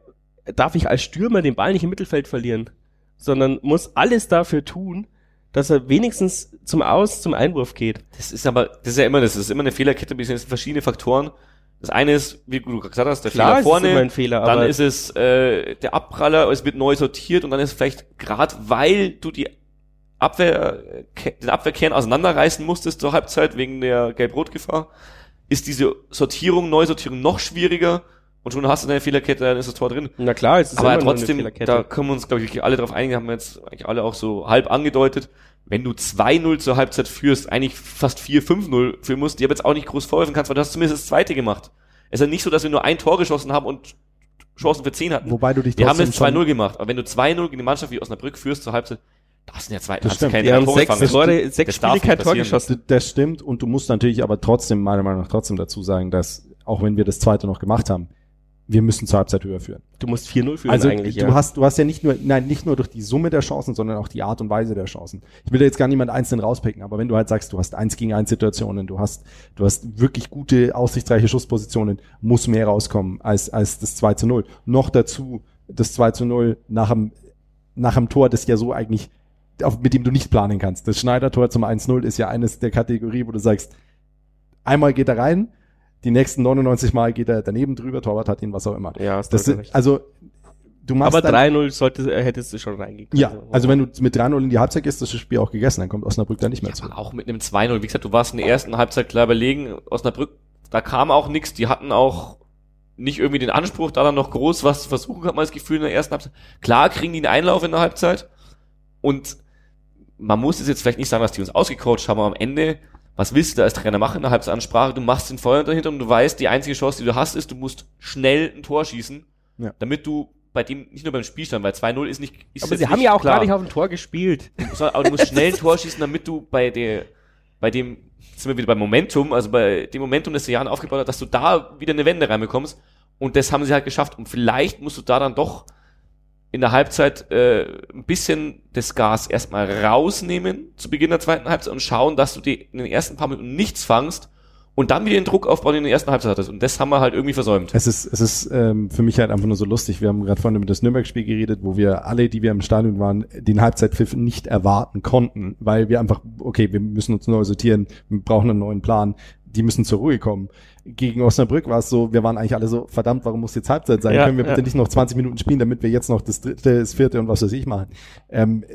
darf ich als Stürmer den Ball nicht im Mittelfeld verlieren, sondern muss alles dafür tun, dass er wenigstens zum Aus, zum Einwurf geht.
Das ist aber, das ist ja immer das, ist immer eine Fehlerkette, es sind verschiedene Faktoren. Das eine ist, wie du gesagt hast, der
Klar,
Fehler
ist
vorne,
ein Fehler,
dann ist es äh, der Abpraller, es wird neu sortiert und dann ist vielleicht gerade, weil du die Abwehr, äh, den Abwehrkern auseinanderreißen musstest zur Halbzeit wegen der Gelb-Rot-Gefahr, ist diese Sortierung, Neusortierung noch schwieriger und schon hast du eine Fehlerkette, dann ist das Tor drin.
Na klar, es ist
Aber
immer nur eine
trotzdem,
Fehlerkette.
da können wir uns, glaube ich, wirklich alle drauf einigen, haben wir jetzt eigentlich alle auch so halb angedeutet. Wenn du 2-0 zur Halbzeit führst, eigentlich fast 4-5-0 führen musst, die aber jetzt auch nicht groß vorwerfen kannst, weil du hast zumindest das zweite gemacht. Es ist ja nicht so, dass wir nur ein Tor geschossen haben und Chancen für 10 hatten.
Wobei du dich
wir haben
trotzdem
jetzt 2-0
schon-
gemacht, aber wenn du 2-0 gegen die Mannschaft wie Osnabrück führst zur Halbzeit, das sind ja zwei,
Das
hast du
stimmt.
drei
haben
Tore
sechs. Tore, sechs
Das
Spiele kein Tor geschossen.
Das stimmt und du musst natürlich aber trotzdem, meiner Meinung nach, trotzdem dazu sagen, dass, auch wenn wir das zweite noch gemacht haben, wir müssen zur Halbzeit höher führen.
Du musst 4-0 führen
Also
eigentlich,
du
ja.
hast, du hast ja nicht nur, nein, nicht nur durch die Summe der Chancen, sondern auch die Art und Weise der Chancen. Ich will da jetzt gar niemand einzeln rauspicken, aber wenn du halt sagst, du hast eins gegen eins Situationen, du hast, du hast wirklich gute, aussichtsreiche Schusspositionen, muss mehr rauskommen als, als das 2 zu 0. Noch dazu das 2 zu 0 nach dem, nach dem Tor, das ja so eigentlich, auf, mit dem du nicht planen kannst. Das Schneider-Tor zum 1-0 ist ja eines der Kategorie, wo du sagst, einmal geht er rein, die nächsten 99 Mal geht er daneben drüber, Torwart hat ihn, was auch immer.
ja,
Das
recht.
also du machst
aber
dann,
3-0 sollte, äh, hättest du schon reingekriegt.
ja, also wenn du mit 3-0 in die Halbzeit gehst, ist das Spiel auch gegessen, dann kommt Osnabrück da nicht mehr zu.
Aber auch mit einem 2-0. Wie gesagt, du warst in der ersten Halbzeit klar überlegen. Osnabrück, da kam auch nichts. Die hatten auch nicht irgendwie den Anspruch, da dann noch groß was zu versuchen, hat man das Gefühl in der ersten Halbzeit. Klar kriegen die einen Einlauf in der Halbzeit. Und man muss es jetzt vielleicht nicht sagen, dass die uns ausgecoacht haben, aber am Ende, was willst du da als Trainer machen in der Halbzeitansprache? Du machst den Feuer dahinter und du weißt, die einzige Chance, die du hast, ist, du musst schnell ein Tor schießen,
Ja.
damit du bei dem, nicht nur beim Spielstand, weil 2-0 ist nicht, ist
aber sie haben ja auch
klar.
gar nicht auf dem Tor gespielt.
Aber du musst schnell ein Tor schießen, damit du bei der, bei dem, sind wir wieder beim Momentum, also bei dem Momentum, das Jan aufgebaut hat, dass du da wieder eine Wende reinbekommst. Und das haben sie halt geschafft. Und vielleicht musst du da dann doch in der Halbzeit äh, ein bisschen das Gas erstmal rausnehmen zu Beginn der zweiten Halbzeit und schauen, dass du die in den ersten paar Minuten nichts fangst und dann wieder den Druck aufbauen, den du in der ersten Halbzeit hattest. Und das haben wir halt irgendwie versäumt.
Es ist, es ist ähm, für mich halt einfach nur so lustig. Wir haben gerade vorhin über das Nürnberg-Spiel geredet, wo wir alle, die wir im Stadion waren, den Halbzeitpfiff nicht erwarten konnten, weil wir einfach, okay, wir müssen uns neu sortieren, wir brauchen einen neuen Plan, die müssen zur Ruhe kommen. Gegen Osnabrück war es so, wir waren eigentlich alle so, verdammt, warum muss jetzt Halbzeit sein?
Ja,
Können wir
ja.
bitte nicht noch 20 Minuten spielen, damit wir jetzt noch das dritte, das vierte und was weiß ich machen? Ähm,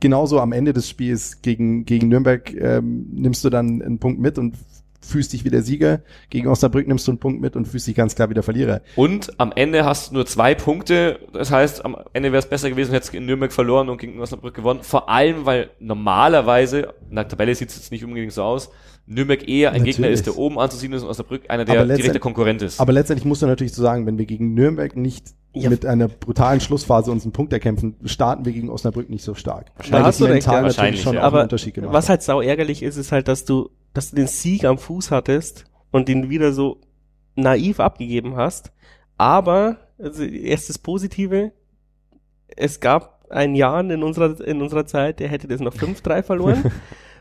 genauso am Ende des Spiels gegen, gegen Nürnberg ähm, nimmst du dann einen Punkt mit und fühlst dich wie der Sieger. Gegen Osnabrück nimmst du einen Punkt mit und fühlst dich ganz klar wie der Verlierer.
Und am Ende hast du nur zwei Punkte. Das heißt, am Ende wäre es besser gewesen, hättest du in Nürnberg verloren und gegen Osnabrück gewonnen. Vor allem, weil normalerweise, in der Tabelle sieht es jetzt nicht unbedingt so aus, Nürnberg eher ein
Natürlich.
Gegner ist, der oben anzusiedeln ist und Osnabrück einer, der direkter Konkurrent ist.
Aber letztendlich musst du natürlich so sagen, wenn wir gegen Nürnberg nicht
Ja.
mit einer brutalen Schlussphase uns einen Punkt erkämpfen, starten wir gegen Osnabrück nicht so stark.
Da hast
das
du recht,
mental
ja.
natürlich
Wahrscheinlich,
schon
ja.
einen
Aber
Unterschied gemacht
was halt sau ärgerlich ist, ist halt, dass du, dass du den Sieg am Fuß hattest und den wieder so naiv abgegeben hast. Aber, also erstes Positive, es gab ein Jahr in unserer, in unserer Zeit, der hätte das noch 5-3 verloren.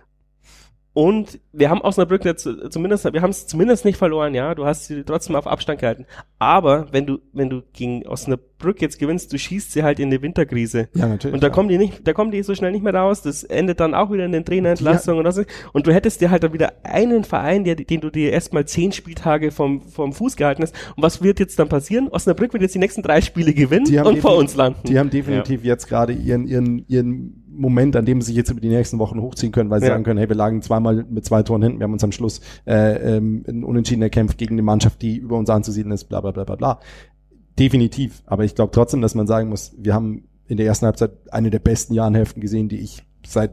Und wir haben Osnabrück jetzt zumindest, wir haben es zumindest nicht verloren, ja. Du hast sie trotzdem auf Abstand gehalten. Aber wenn du, wenn du gegen Osnabrück jetzt gewinnst, du schießt sie halt in die Winterkrise.
Ja, natürlich.
Und da
ja.
kommen die nicht, da kommen die so schnell nicht mehr raus. Das endet dann auch wieder in den Trainerentlassungen oder so. Und du hättest dir halt dann wieder einen Verein, der, den du dir erstmal zehn Spieltage vom, vom Fuß gehalten hast. Und was wird jetzt dann passieren? Osnabrück wird jetzt die nächsten drei Spiele gewinnen und vor uns landen.
Die haben definitiv jetzt gerade ihren, ihren, ihren Moment, an dem sie sich jetzt über die nächsten Wochen hochziehen können, weil sie
Ja.
sagen können, hey, wir lagen zweimal mit zwei Toren hinten, wir haben uns am Schluss äh, ähm, ein Unentschieden erkämpft gegen eine Mannschaft, die über uns anzusiedeln ist, bla bla bla bla bla. Definitiv. Aber ich glaube trotzdem, dass man sagen muss, wir haben in der ersten Halbzeit eine der besten Jahrenhälften gesehen, die ich seit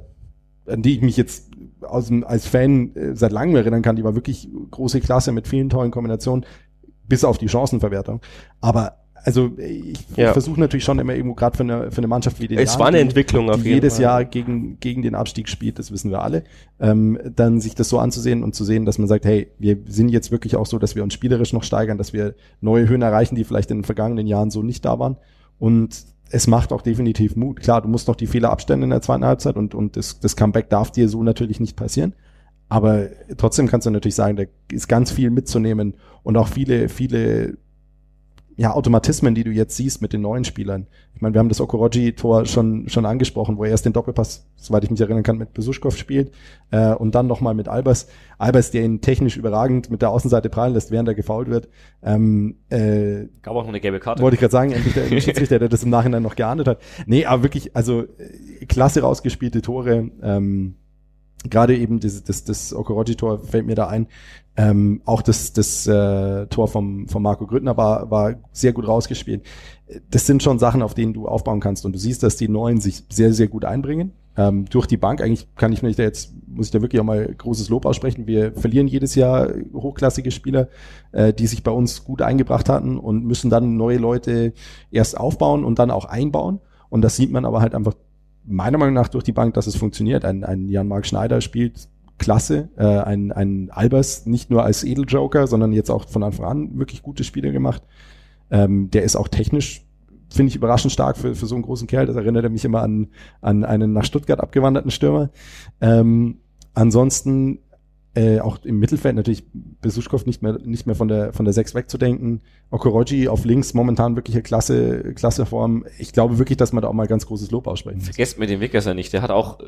an die ich mich jetzt aus, dem- als Fan äh, seit langem erinnern kann, die war wirklich große Klasse mit vielen tollen Kombinationen, bis auf die Chancenverwertung. Aber also ich,
Ja.
ich versuche natürlich schon immer irgendwo gerade für eine, für eine Mannschaft wie den
es war eine Entwicklung auf
die
jeden
jedes
Fall.
Jahr gegen, gegen den Abstieg spielt, das wissen wir alle, ähm, dann sich das so anzusehen und zu sehen, dass man sagt, hey, wir sind jetzt wirklich auch so, dass wir uns spielerisch noch steigern, dass wir neue Höhen erreichen, die vielleicht in den vergangenen Jahren so nicht da waren. Und es macht auch definitiv Mut. Klar, du musst noch die Fehler abstellen in der zweiten Halbzeit und, und das, das Comeback darf dir so natürlich nicht passieren. Aber trotzdem kannst du natürlich sagen, da ist ganz viel mitzunehmen und auch viele, viele ja, Automatismen, die du jetzt siehst mit den neuen Spielern. Ich meine, wir haben das Okoroji-Tor schon, schon angesprochen, wo er erst den Doppelpass, soweit ich mich erinnern kann, mit Besuschkow spielt äh, und dann nochmal mit Albers. Albers, der ihn technisch überragend mit der Außenseite prallen lässt, während er gefault wird. Ähm, äh,
Gab auch noch eine gelbe Karte.
wollte ich gerade sagen, endlich der Schiedsrichter, der das im Nachhinein noch geahndet hat. Nee, aber wirklich, also äh, klasse rausgespielte Tore. Ähm, Gerade eben das, das, das Okoroji-Tor fällt mir da ein. Ähm, auch das, das äh, Tor vom, vom Marco Grüttner war, war sehr gut rausgespielt. Das sind schon Sachen, auf denen du aufbauen kannst. Und du siehst, dass die Neuen sich sehr, sehr gut einbringen. Ähm, durch die Bank. Eigentlich kann ich mich da jetzt, muss ich da wirklich auch mal großes Lob aussprechen. Wir verlieren jedes Jahr hochklassige Spieler, äh, die sich bei uns gut eingebracht hatten und müssen dann neue Leute erst aufbauen und dann auch einbauen. Und das sieht man aber halt einfach meiner Meinung nach durch die Bank, dass es funktioniert. Ein, ein Jan-Marc Schneider spielt klasse, äh, ein, ein Albers nicht nur als Edeljoker, sondern jetzt auch von Anfang an wirklich gute Spiele gemacht. Ähm, der ist auch technisch, finde ich, überraschend stark für, für so einen großen Kerl. Das erinnert er mich immer an, an einen nach Stuttgart abgewanderten Stürmer. Ähm, ansonsten äh, auch im Mittelfeld natürlich Besuschkow nicht mehr nicht mehr von der von der 6 wegzudenken. Okoroji auf links momentan wirklich eine klasse klasse Form. Ich glaube wirklich, dass man da auch mal ganz großes Lob aussprechen muss.
Vergesst mir den Weggesser nicht. Der hat auch äh,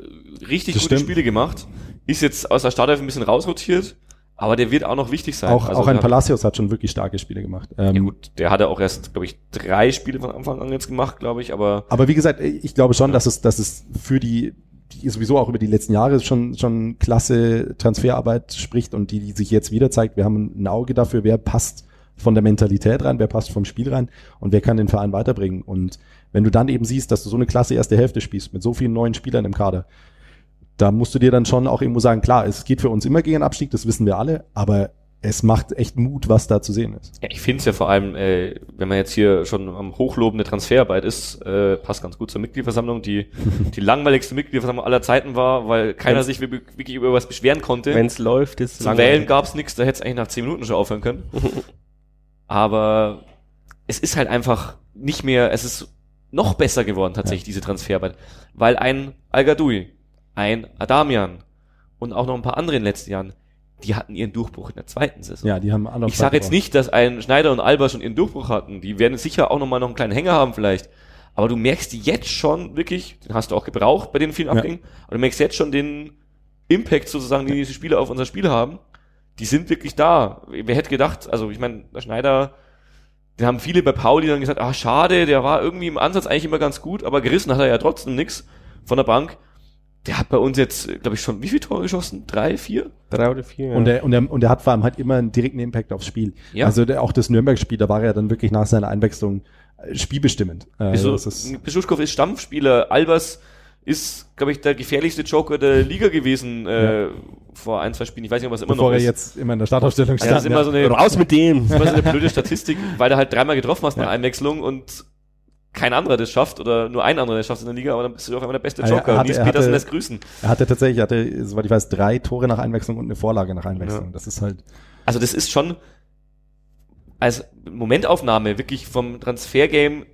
richtig
Das
gute
stimmt.
Spiele gemacht. Ist jetzt aus der Startelf ein bisschen rausrotiert, aber der wird auch noch wichtig sein.
Auch,
Also
auch ein Palacios hat schon wirklich starke Spiele gemacht. Ähm,
Ja gut, der hatte auch erst, glaube ich, drei Spiele von Anfang an jetzt gemacht, glaube ich, aber
Aber wie gesagt, ich glaube schon, dass es, dass es für die, die sowieso auch über die letzten Jahre schon, schon klasse Transferarbeit spricht und die, die sich jetzt wieder zeigt. Wir haben ein Auge dafür, wer passt von der Mentalität rein, wer passt vom Spiel rein und wer kann den Verein weiterbringen. Und wenn du dann eben siehst, dass du so eine klasse erste Hälfte spielst mit so vielen neuen Spielern im Kader, da musst du dir dann schon auch irgendwo sagen, klar, es geht für uns immer gegen Abstieg, das wissen wir alle, aber es macht echt Mut, was da zu sehen ist.
Ja, ich finde es ja vor allem, äh, wenn man jetzt hier schon am hochlobende Transferarbeit ist, äh, passt ganz gut zur Mitgliederversammlung, die die langweiligste Mitgliederversammlung aller Zeiten war, weil keiner
Wenn's-
sich wirklich über was beschweren konnte.
Wenn es läuft, ist
Zum Wählen gab's nichts, da hätte es eigentlich nach zehn Minuten schon aufhören können. Aber es ist halt einfach nicht mehr, es ist noch besser geworden tatsächlich, diese Transferarbeit. Weil ein al ein Adamian und auch noch ein paar andere in den letzten Jahren, die hatten ihren Durchbruch in der zweiten Saison.
Ja, die haben andere
Ich sage jetzt nicht, dass ein Schneider und Alba schon ihren Durchbruch hatten. Die werden sicher auch nochmal noch einen kleinen Hänger haben vielleicht. Aber du merkst jetzt schon wirklich, den hast du auch gebraucht bei den vielen
Ja.
Abgängen, aber du merkst jetzt schon den Impact sozusagen, den diese Spieler auf unser Spiel haben. Die sind wirklich da. Wer hätte gedacht, also ich meine, der Schneider, den haben viele bei Pauli dann gesagt, ah schade, der war irgendwie im Ansatz eigentlich immer ganz gut, aber gerissen hat er ja trotzdem nix von der Bank. Der hat bei uns jetzt, glaube ich, schon wie viele Tore geschossen? Drei, vier?
Drei oder vier. Ja.
Und er, und, er, und er hat vor allem halt immer einen direkten Impact aufs Spiel.
Ja.
Also der, auch das Nürnberg-Spiel, da war er dann wirklich nach seiner Einwechslung äh, spielbestimmend. Äh,
Also,
das ist,
Beschuschkow ist Stammspieler, Albers ist, glaube ich, der gefährlichste Joker der Liga gewesen äh, vor ein, zwei Spielen. Ich weiß nicht, ob es immer
bevor
noch
er
ist.
jetzt immer in der Startaufstellung
ja, das ist immer so eine,
Raus mit dem!
das ist immer so eine blöde Statistik, weil er halt dreimal getroffen hast bei
Ja.
Einwechslung und kein anderer das schafft oder nur ein anderer das schafft in der Liga, aber dann bist du doch immer der beste
Er
Joker.
hatte- er
Petersen
hatte-
lässt grüßen.
Er hatte tatsächlich, er hatte, soweit ich weiß, drei Tore nach Einwechslung und eine Vorlage nach Einwechslung.
Ja.
Das ist halt,
Also das ist schon als Momentaufnahme wirklich vom Transfergame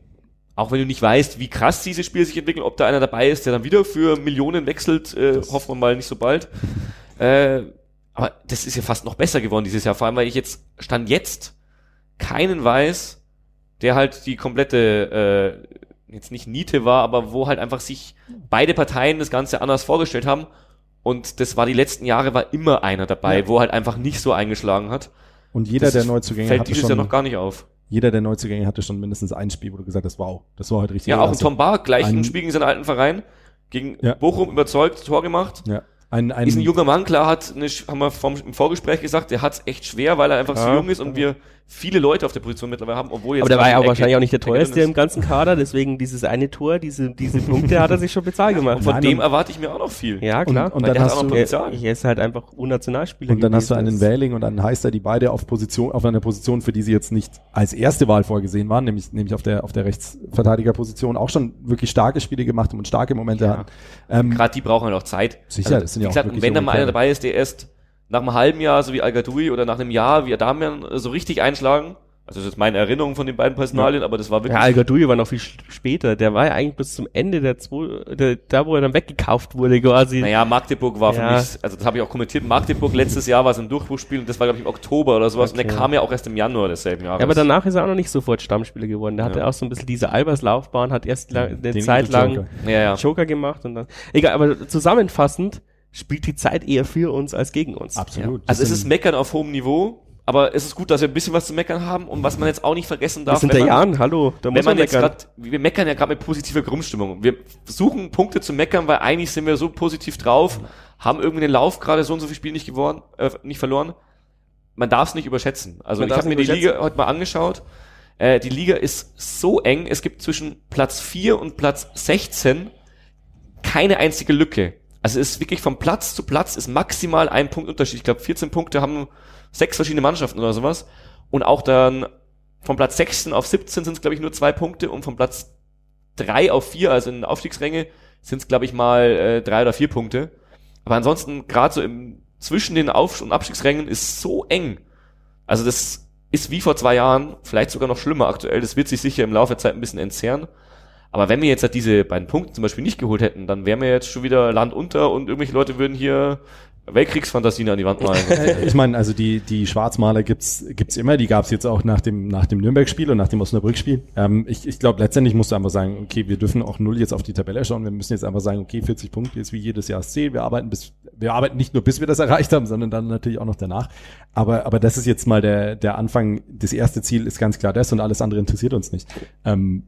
auch wenn du nicht weißt, wie krass diese Spiele sich entwickeln, ob da einer dabei ist, der dann wieder für Millionen wechselt, äh, hoffen wir mal nicht so bald. äh, aber das ist ja fast noch besser geworden dieses Jahr, vor allem weil ich jetzt, stand jetzt, keinen weiß, der halt die komplette, äh, jetzt nicht Niete war, aber wo halt einfach sich beide Parteien das Ganze anders vorgestellt haben. Und das war die letzten Jahre, war immer einer dabei,
Ja.
wo halt einfach nicht so eingeschlagen hat.
Und jeder
Das
der Neuzugänge
Fällt
hatte
dieses
schon,
Jahr noch gar nicht auf.
jeder der Neuzugänge hatte schon mindestens ein Spiel, wo du gesagt hast, wow, das war heute richtig.
Ja, auch ein. Tom Bar, gleich
Ein-
im Spiel gegen seinen alten Verein, gegen
Ja.
Bochum überzeugt, Tor gemacht.
Ja, ein, ein,
ist ein junger Mann, klar, hat eine, haben wir vom, im Vorgespräch gesagt, der hat es echt schwer, weil er einfach so
Ja.
jung ist und wir viele Leute auf der Position mittlerweile haben, obwohl jetzt
Aber der war ja wahrscheinlich auch nicht der teuerste im ganzen Kader, deswegen dieses eine Tor, diese, diese Punkte hat er sich schon bezahlt gemacht.
Und von
Nein,
dem
und-
erwarte ich mir auch noch viel.
ja, klar.
Und- und dann hast
auch noch
du-
er, er ist halt einfach Unnationalspieler
Und dann hast du einen Wähling und einen Heister, die beide auf Position, auf einer Position, für die sie jetzt nicht als erste Wahl vorgesehen waren, nämlich, nämlich auf der, auf der Rechtsverteidigerposition auch schon wirklich starke Spiele gemacht haben und starke Momente
Ja.
hatten. Ähm,
Gerade die brauchen halt auch Zeit.
Sicher, das sind ja auch
gesagt,
wirklich
wenn da mal einer dabei ist, der erst nach einem halben Jahr, so wie al oder nach einem Jahr, wie Adamian, so richtig einschlagen, also das ist meine Erinnerung von den beiden Personalien, aber das war wirklich
Ja, al war noch viel später. Der war ja eigentlich bis zum Ende der zwei, der, da wo er dann weggekauft wurde quasi.
Naja, Magdeburg war für
Ja.
mich, also das habe ich auch kommentiert, Magdeburg letztes Jahr war es ein Durchbruchspiel und das war, glaube ich, im Oktober oder sowas und
Okay.
der kam ja auch erst im Januar desselben Jahres.
Ja, aber danach ist er auch noch nicht sofort Stammspieler geworden. Der hatte
Ja.
auch so ein bisschen diese Albers-Laufbahn, hat erst la- eine
Den
Zeit
Joker.
lang
ja, ja.
Joker gemacht und dann. Egal, aber zusammenfassend spielt die Zeit eher für uns als gegen uns.
absolut.
Also es
Das
ist
sind-
Meckern auf hohem Niveau, aber es ist gut, dass wir ein bisschen was zu meckern haben und was man jetzt auch nicht vergessen darf.
sind
wenn
der Jan, hallo, da
wenn
muss
man
man
jetzt
meckern.
grad, wir meckern ja gerade mit positiver Grundstimmung. Wir versuchen Punkte zu meckern, weil eigentlich sind wir so positiv drauf, haben irgendwie den Lauf gerade so und so viel Spiele nicht geworden, äh, nicht verloren. Man darf es nicht überschätzen. Also
Man
ich habe mir die Liga heute mal angeschaut. Äh, die Liga ist so eng, es gibt zwischen Platz 4 und Platz 16 keine einzige Lücke. Also es ist wirklich vom Platz zu Platz ist maximal ein Punkt Unterschied. Ich glaube 14 Punkte haben sechs verschiedene Mannschaften oder sowas. Und auch dann vom Platz 16 auf 17 sind es glaube ich nur zwei Punkte und vom Platz 3 auf 4, also in den Aufstiegsränge, sind es glaube ich mal äh, drei oder vier Punkte. Aber ansonsten gerade so im zwischen den Auf- und Abstiegsrängen ist so eng. Also das ist wie vor zwei Jahren, vielleicht sogar noch schlimmer aktuell. Das wird sich sicher im Laufe der Zeit ein bisschen entzerren. Aber wenn wir jetzt halt diese beiden Punkte zum Beispiel nicht geholt hätten, dann wären wir jetzt schon wieder Land unter und irgendwelche Leute würden hier Weltkriegsfantasien an die Wand malen.
Ich meine, also die, die Schwarzmaler gibt's gibt's immer, die gab's jetzt auch nach dem, nach dem Nürnberg-Spiel und nach dem Osnabrück-Spiel. Ähm, ich ich glaube, letztendlich musst du einfach sagen, okay, wir dürfen auch null jetzt auf die Tabelle schauen. Wir müssen jetzt einfach sagen, okay, 40 Punkte ist wie jedes Jahr Ziel. Wir arbeiten bis, wir arbeiten nicht nur bis wir das erreicht haben, sondern dann natürlich auch noch danach. Aber, aber das ist jetzt mal der, der Anfang. Das erste Ziel ist ganz klar das und alles andere interessiert uns nicht. Ähm,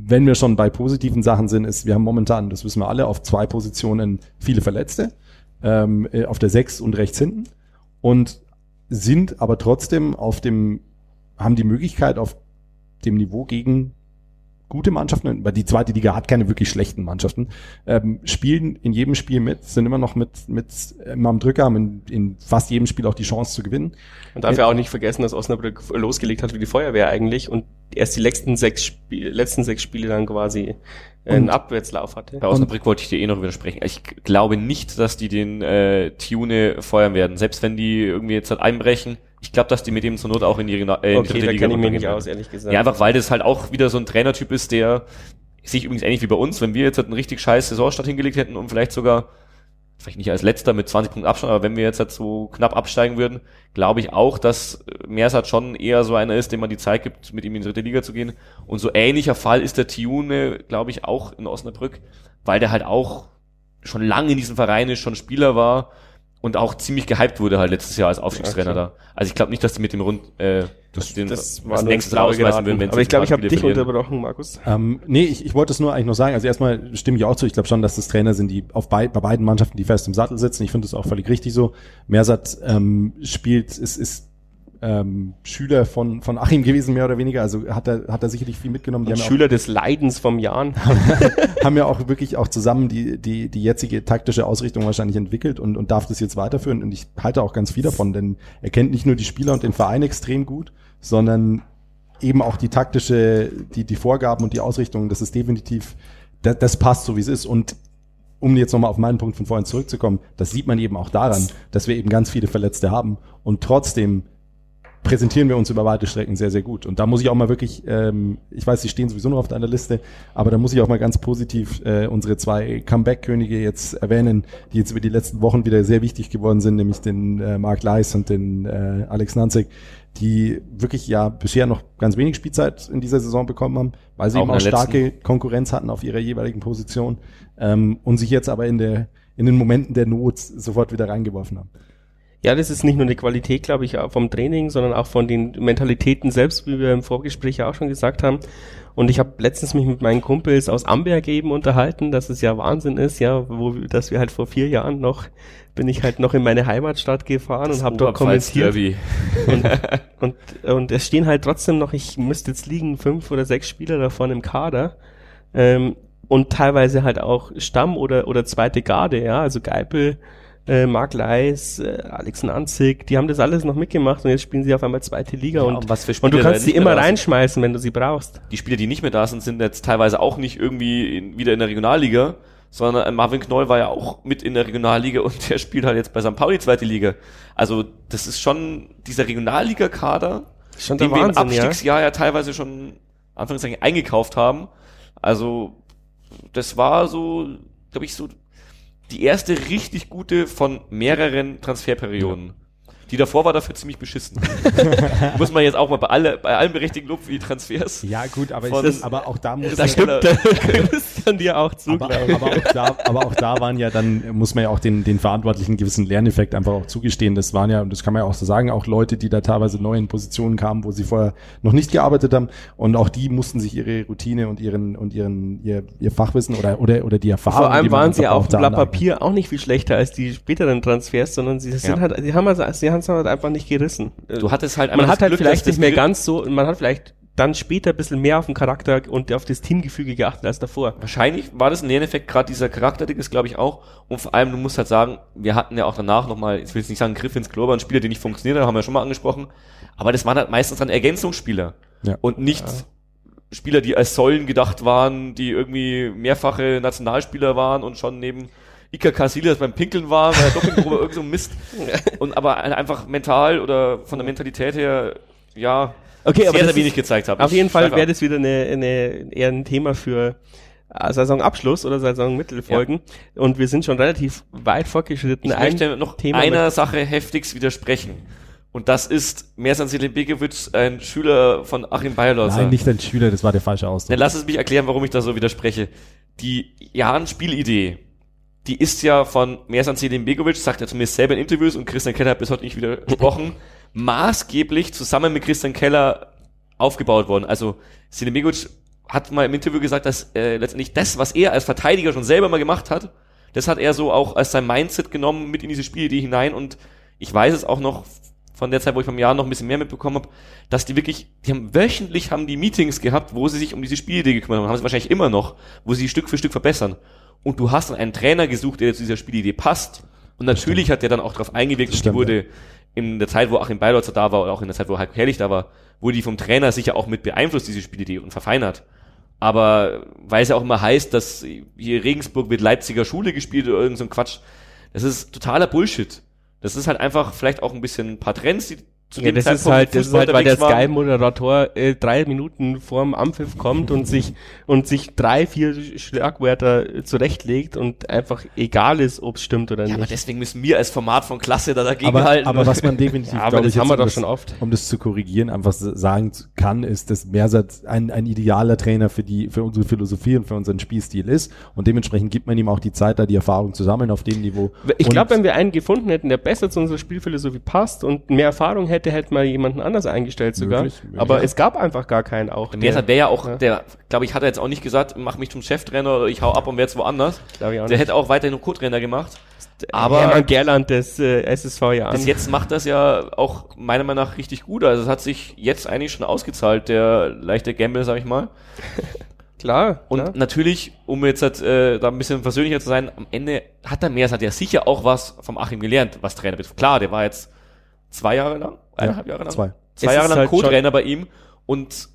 wenn wir schon bei positiven Sachen sind, ist, wir haben momentan, das wissen wir alle, auf zwei Positionen viele Verletzte, ähm, äh, auf der sechs und rechts hinten und sind aber trotzdem auf dem, haben die Möglichkeit auf dem Niveau gegen gute Mannschaften, weil die zweite Liga hat keine wirklich schlechten Mannschaften, ähm, spielen in jedem Spiel mit, sind immer noch mit, mit immer am Drücker, haben in, in fast jedem Spiel auch die Chance zu gewinnen.
Man darf ja auch nicht vergessen, dass Osnabrück losgelegt hat wie die Feuerwehr eigentlich und erst die letzten sechs Spiele, letzten sechs Spiele dann quasi einen
Und-
Abwärtslauf hatte.
Bei Osnabrück wollte ich dir eh noch widersprechen. Ich glaube nicht, dass die den äh, Tune feuern werden. Selbst wenn die irgendwie jetzt halt einbrechen, ich glaube, dass die mit dem zur Not auch in die, äh, in
Okay,
dritte
da
Liga
kenne ich
runtergehen
nicht aus, ehrlich gesagt.
Ja, einfach weil das halt auch wieder so ein Trainertyp ist, der sich übrigens ähnlich wie bei uns, wenn wir jetzt halt einen richtig scheiß Saisonstart hingelegt hätten und vielleicht sogar, vielleicht nicht als letzter mit 20 Punkten Abstand, aber wenn wir jetzt halt so knapp absteigen würden, glaube ich auch, dass Mersat schon eher so einer ist, dem man die Zeit gibt, mit ihm in die dritte Liga zu gehen. Und so ähnlicher Fall ist der Tiune, glaube ich, auch in Osnabrück, weil der halt auch schon lange in diesem Verein ist, schon Spieler war und auch ziemlich gehypt wurde halt letztes Jahr als Aufstiegstrainer
Okay.
da. Also ich glaube nicht, dass die mit dem Rund äh,
Das-
den,
das war Blaue
rausschmeißen
geraten.
wenn
Aber
sie
ich glaube, ich habe dich
verlieren.
unterbrochen, Markus.
Ähm, nee, ich, ich wollte es nur eigentlich nur sagen. Also erstmal stimme ich auch zu. Ich glaube schon, dass das Trainer sind, die auf bei, bei beiden Mannschaften, die fest im Sattel sitzen. Ich finde das auch völlig richtig so. Mersat ähm, spielt, ist, ist ähm, Schüler von, von Achim gewesen, mehr oder weniger. Also hat er, hat er sicherlich viel mitgenommen. Die
Schüler des Leidens vom Jan.
auch, haben ja auch wirklich auch zusammen die, die, die jetzige taktische Ausrichtung wahrscheinlich entwickelt und, und darf das jetzt weiterführen. Und ich halte auch ganz viel davon, denn er kennt nicht nur die Spieler und den Verein extrem gut, sondern eben auch die taktische, die, die Vorgaben und die Ausrichtung. Das ist definitiv, das, das passt so, wie es ist. Und um jetzt nochmal auf meinen Punkt von vorhin zurückzukommen, das sieht man eben auch daran, dass wir eben ganz viele Verletzte haben und trotzdem präsentieren wir uns über weite Strecken sehr, sehr gut. Und da muss ich auch mal wirklich, ähm, ich weiß, sie stehen sowieso noch auf deiner Liste, aber da muss ich auch mal ganz positiv äh, unsere zwei Comeback-Könige jetzt erwähnen, die jetzt über die letzten Wochen wieder sehr wichtig geworden sind, nämlich den äh, Mark Leis und den äh, Alex Nanzig, die wirklich ja bisher noch ganz wenig Spielzeit in dieser Saison bekommen haben, weil sie
Auch
eben auch starke
letzten.
Konkurrenz hatten auf ihrer jeweiligen Position ähm, und sich jetzt aber in der in den Momenten der Not sofort wieder reingeworfen haben.
Ja, das ist nicht nur eine Qualität, glaube ich, vom Training, sondern auch von den Mentalitäten selbst, wie wir im Vorgespräch ja auch schon gesagt haben. Und ich habe letztens mich mit meinen Kumpels aus Amberg eben unterhalten, dass es ja Wahnsinn ist, ja, wo dass wir halt vor vier Jahren noch bin ich halt noch in meine Heimatstadt gefahren und habe dort kommentiert. Und, und, und es stehen halt trotzdem noch, ich müsste jetzt liegen, fünf oder sechs Spieler davon im Kader. Ähm, und teilweise halt auch Stamm oder, oder zweite Garde, ja, also Geipel, äh, Mark Leis, äh, Alex Nanzig, die haben das alles noch mitgemacht und jetzt spielen sie auf einmal zweite Liga
Ja,
und,
und was für
und du kannst sie immer reinschmeißen, wenn du sie brauchst.
die Spieler, die nicht mehr da sind, sind jetzt teilweise auch nicht irgendwie in, wieder in der Regionalliga, sondern äh, Marvin Knoll war ja auch mit in der Regionalliga und der spielt halt jetzt bei St. Pauli zweite Liga. Also das ist schon dieser Regionalliga-Kader,
Schon
den wir im
Wahnsinn, ja.
Abstiegsjahr ja teilweise schon Anführungszeichen eingekauft haben. Also das war so, glaube ich, so die erste richtig gute von mehreren Transferperioden. Die davor war dafür ziemlich beschissen. Muss man jetzt auch mal bei, alle, bei allem berechtigten Lob für die Transfers.
Ja, gut, aber,
Von-
ich, aber auch da muss
Da
Das stimmt, Christian dir auch zu,
aber,
ich.
aber, auch da, aber auch da waren ja dann, muss man ja auch den, den Verantwortlichen einen gewissen Lerneffekt einfach auch zugestehen. Das waren ja, und das kann man ja auch so sagen, auch Leute, die da teilweise neu in Positionen kamen, wo sie vorher noch nicht gearbeitet haben. Und auch die mussten sich ihre Routine und ihren, und ihren, ihr, ihr Fachwissen oder, oder, oder die Erfahrung.
Vor allem
die man
waren sie
einfach
auf dem Blatt. Papier auch nicht viel schlechter als die späteren Transfers, sondern sie sind
Ja.
halt, sie haben also, sie haben es halt einfach nicht gerissen.
Du hattest halt
man
einfach
hat
das
halt
Glück,
vielleicht nicht mehr ganz so, man hat vielleicht dann später ein bisschen mehr auf den Charakter und auf das Teamgefüge geachtet als davor.
Wahrscheinlich war das ein Lerneffekt, gerade dieser Charakterding ist, glaube ich, auch. Und vor allem, du musst halt sagen, wir hatten ja auch danach nochmal, ich will jetzt nicht sagen, Griff ins Klo, aber ein Spieler, der nicht funktioniert hat, haben wir ja schon mal angesprochen. Aber das waren halt meistens dann Ergänzungsspieler.
Ja.
Und nicht Spieler, die als Säulen gedacht waren, die irgendwie mehrfache Nationalspieler waren und schon neben Iker Casillas beim Pinkeln waren, weil er Dopingprobe irgend so ein Mist. Und aber einfach mental oder von der Mentalität her, ja,
Okay,
sehr,
aber
sehr wenig gezeigt haben.
Auf jeden Fall wäre das wieder eine, eine, eher ein Thema für äh, Saisonabschluss oder Saisonmittelfolgen. Und wir sind schon relativ weit fortgeschritten.
Ich
Ein
möchte noch
Thema
einer Sache heftigst widersprechen. Und das ist Mersan Selimbegovic, ein Schüler von Achim Bayerlotzer.
Nein, nicht ein Schüler, das war der falsche Ausdruck.
Dann lass es mich erklären, warum ich da so widerspreche. Die Jahn-Spielidee, die ist ja von Mersan Selimbegovic, sagt er zumindest selber in Interviews und Christian Keller hat bis heute nicht widersprochen, maßgeblich zusammen mit Christian Keller aufgebaut worden. Also Selimbegovic hat mal im Interview gesagt, dass äh, letztendlich das, was er als Verteidiger schon selber mal gemacht hat, das hat er so auch als sein Mindset genommen mit in diese Spielidee hinein und ich weiß es auch noch von der Zeit, wo ich beim Jahr noch ein bisschen mehr mitbekommen habe, dass die wirklich, die haben wöchentlich haben die Meetings gehabt, wo sie sich um diese Spielidee gekümmert haben, haben sie wahrscheinlich immer noch, wo sie Stück für Stück verbessern. Und du hast dann einen Trainer gesucht, der zu dieser Spielidee passt. Und natürlich hat der dann auch darauf eingewirkt und die wurde in der Zeit, wo Achim Beilotzer da war oder auch in der Zeit, wo Heiko Herrlich da war, wurde die vom Trainer sicher auch mit beeinflusst, diese Spielidee und verfeinert. Aber weil es ja auch immer heißt, dass hier Regensburg wird Leipziger Schule gespielt oder irgend so ein Quatsch, das ist totaler Bullshit. Das ist halt einfach vielleicht auch ein bisschen ein paar Trends, die zu
Ja,
dem
das ist
Zeitpunkt
halt,
im
das ist halt, weil der. Sky-Moderator äh, drei Minuten vorm Ampfiff kommt und sich und sich drei, vier Schlagwörter äh, zurechtlegt und einfach egal ist, ob es stimmt oder
Ja, aber
nicht.
deswegen müssen wir als Format von Klasse da dagegen
aber,
halten.
aber was man definitiv,
Ja, aber das
ich,
haben wir
um
doch
das-
schon oft.
um das zu korrigieren, einfach sagen kann, ist, dass Mersat ein, ein idealer Trainer für die, für unsere Philosophie und für unseren Spielstil ist. Und dementsprechend gibt man ihm auch die Zeit, da die Erfahrung zu sammeln auf dem Niveau.
Ich glaube, wenn wir einen gefunden hätten, der besser zu unserer Spielphilosophie passt und mehr Erfahrung hätte, hätte man jemanden anders eingestellt sogar.
Möglich, möglich.
aber es gab einfach gar keinen auch.
Der wäre ja auch,
Ja.
der, glaube ich, hat er jetzt auch nicht gesagt, mach mich zum Cheftrainer oder ich hau ab und werde jetzt woanders.
Glaub ich auch
Der
nicht.
hätte auch weiterhin noch Co-Trainer gemacht. aber-
Hermann Gerland des äh, SSV ja
Bis jetzt macht das ja auch meiner Meinung nach richtig gut. Also es hat sich jetzt eigentlich schon ausgezahlt, der leichte Gamble, sag ich mal.
Klar.
Und
klar.
natürlich, um jetzt halt, äh, da ein bisschen versöhnlicher zu sein, am Ende hat der Meers hat ja sicher auch was vom Achim gelernt, was Trainer betrifft. Klar, der war jetzt zwei Jahre lang, eineinhalb Jahre lang,
zwei.
zwei
Es
Jahre lang
halt
Co-Trainer bei ihm und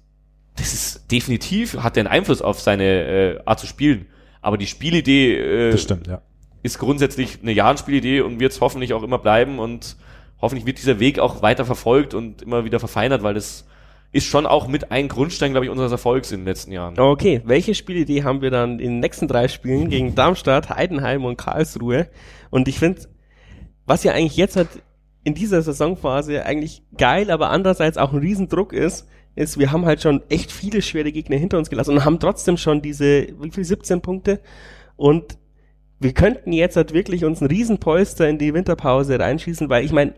das ist definitiv, hat einen Einfluss auf seine äh, Art zu spielen. Aber die Spielidee äh,
stimmt, ja.
ist grundsätzlich eine Jahrenspielidee und wird es hoffentlich auch immer bleiben und hoffentlich wird dieser Weg auch weiter verfolgt und immer wieder verfeinert, weil das ist schon auch mit ein Grundstein, glaube ich, unseres Erfolgs in den letzten Jahren.
Okay, welche Spielidee haben wir dann in den nächsten drei Spielen gegen Darmstadt, Heidenheim und Karlsruhe? Und ich finde, was ja eigentlich jetzt halt in dieser Saisonphase eigentlich geil, aber andererseits auch ein Riesendruck ist, ist, wir haben halt schon echt viele schwere Gegner hinter uns gelassen und haben trotzdem schon diese, wie viel, 17 Punkte? Und wir könnten jetzt halt wirklich uns einen Riesenpolster in die Winterpause reinschießen, weil ich meine,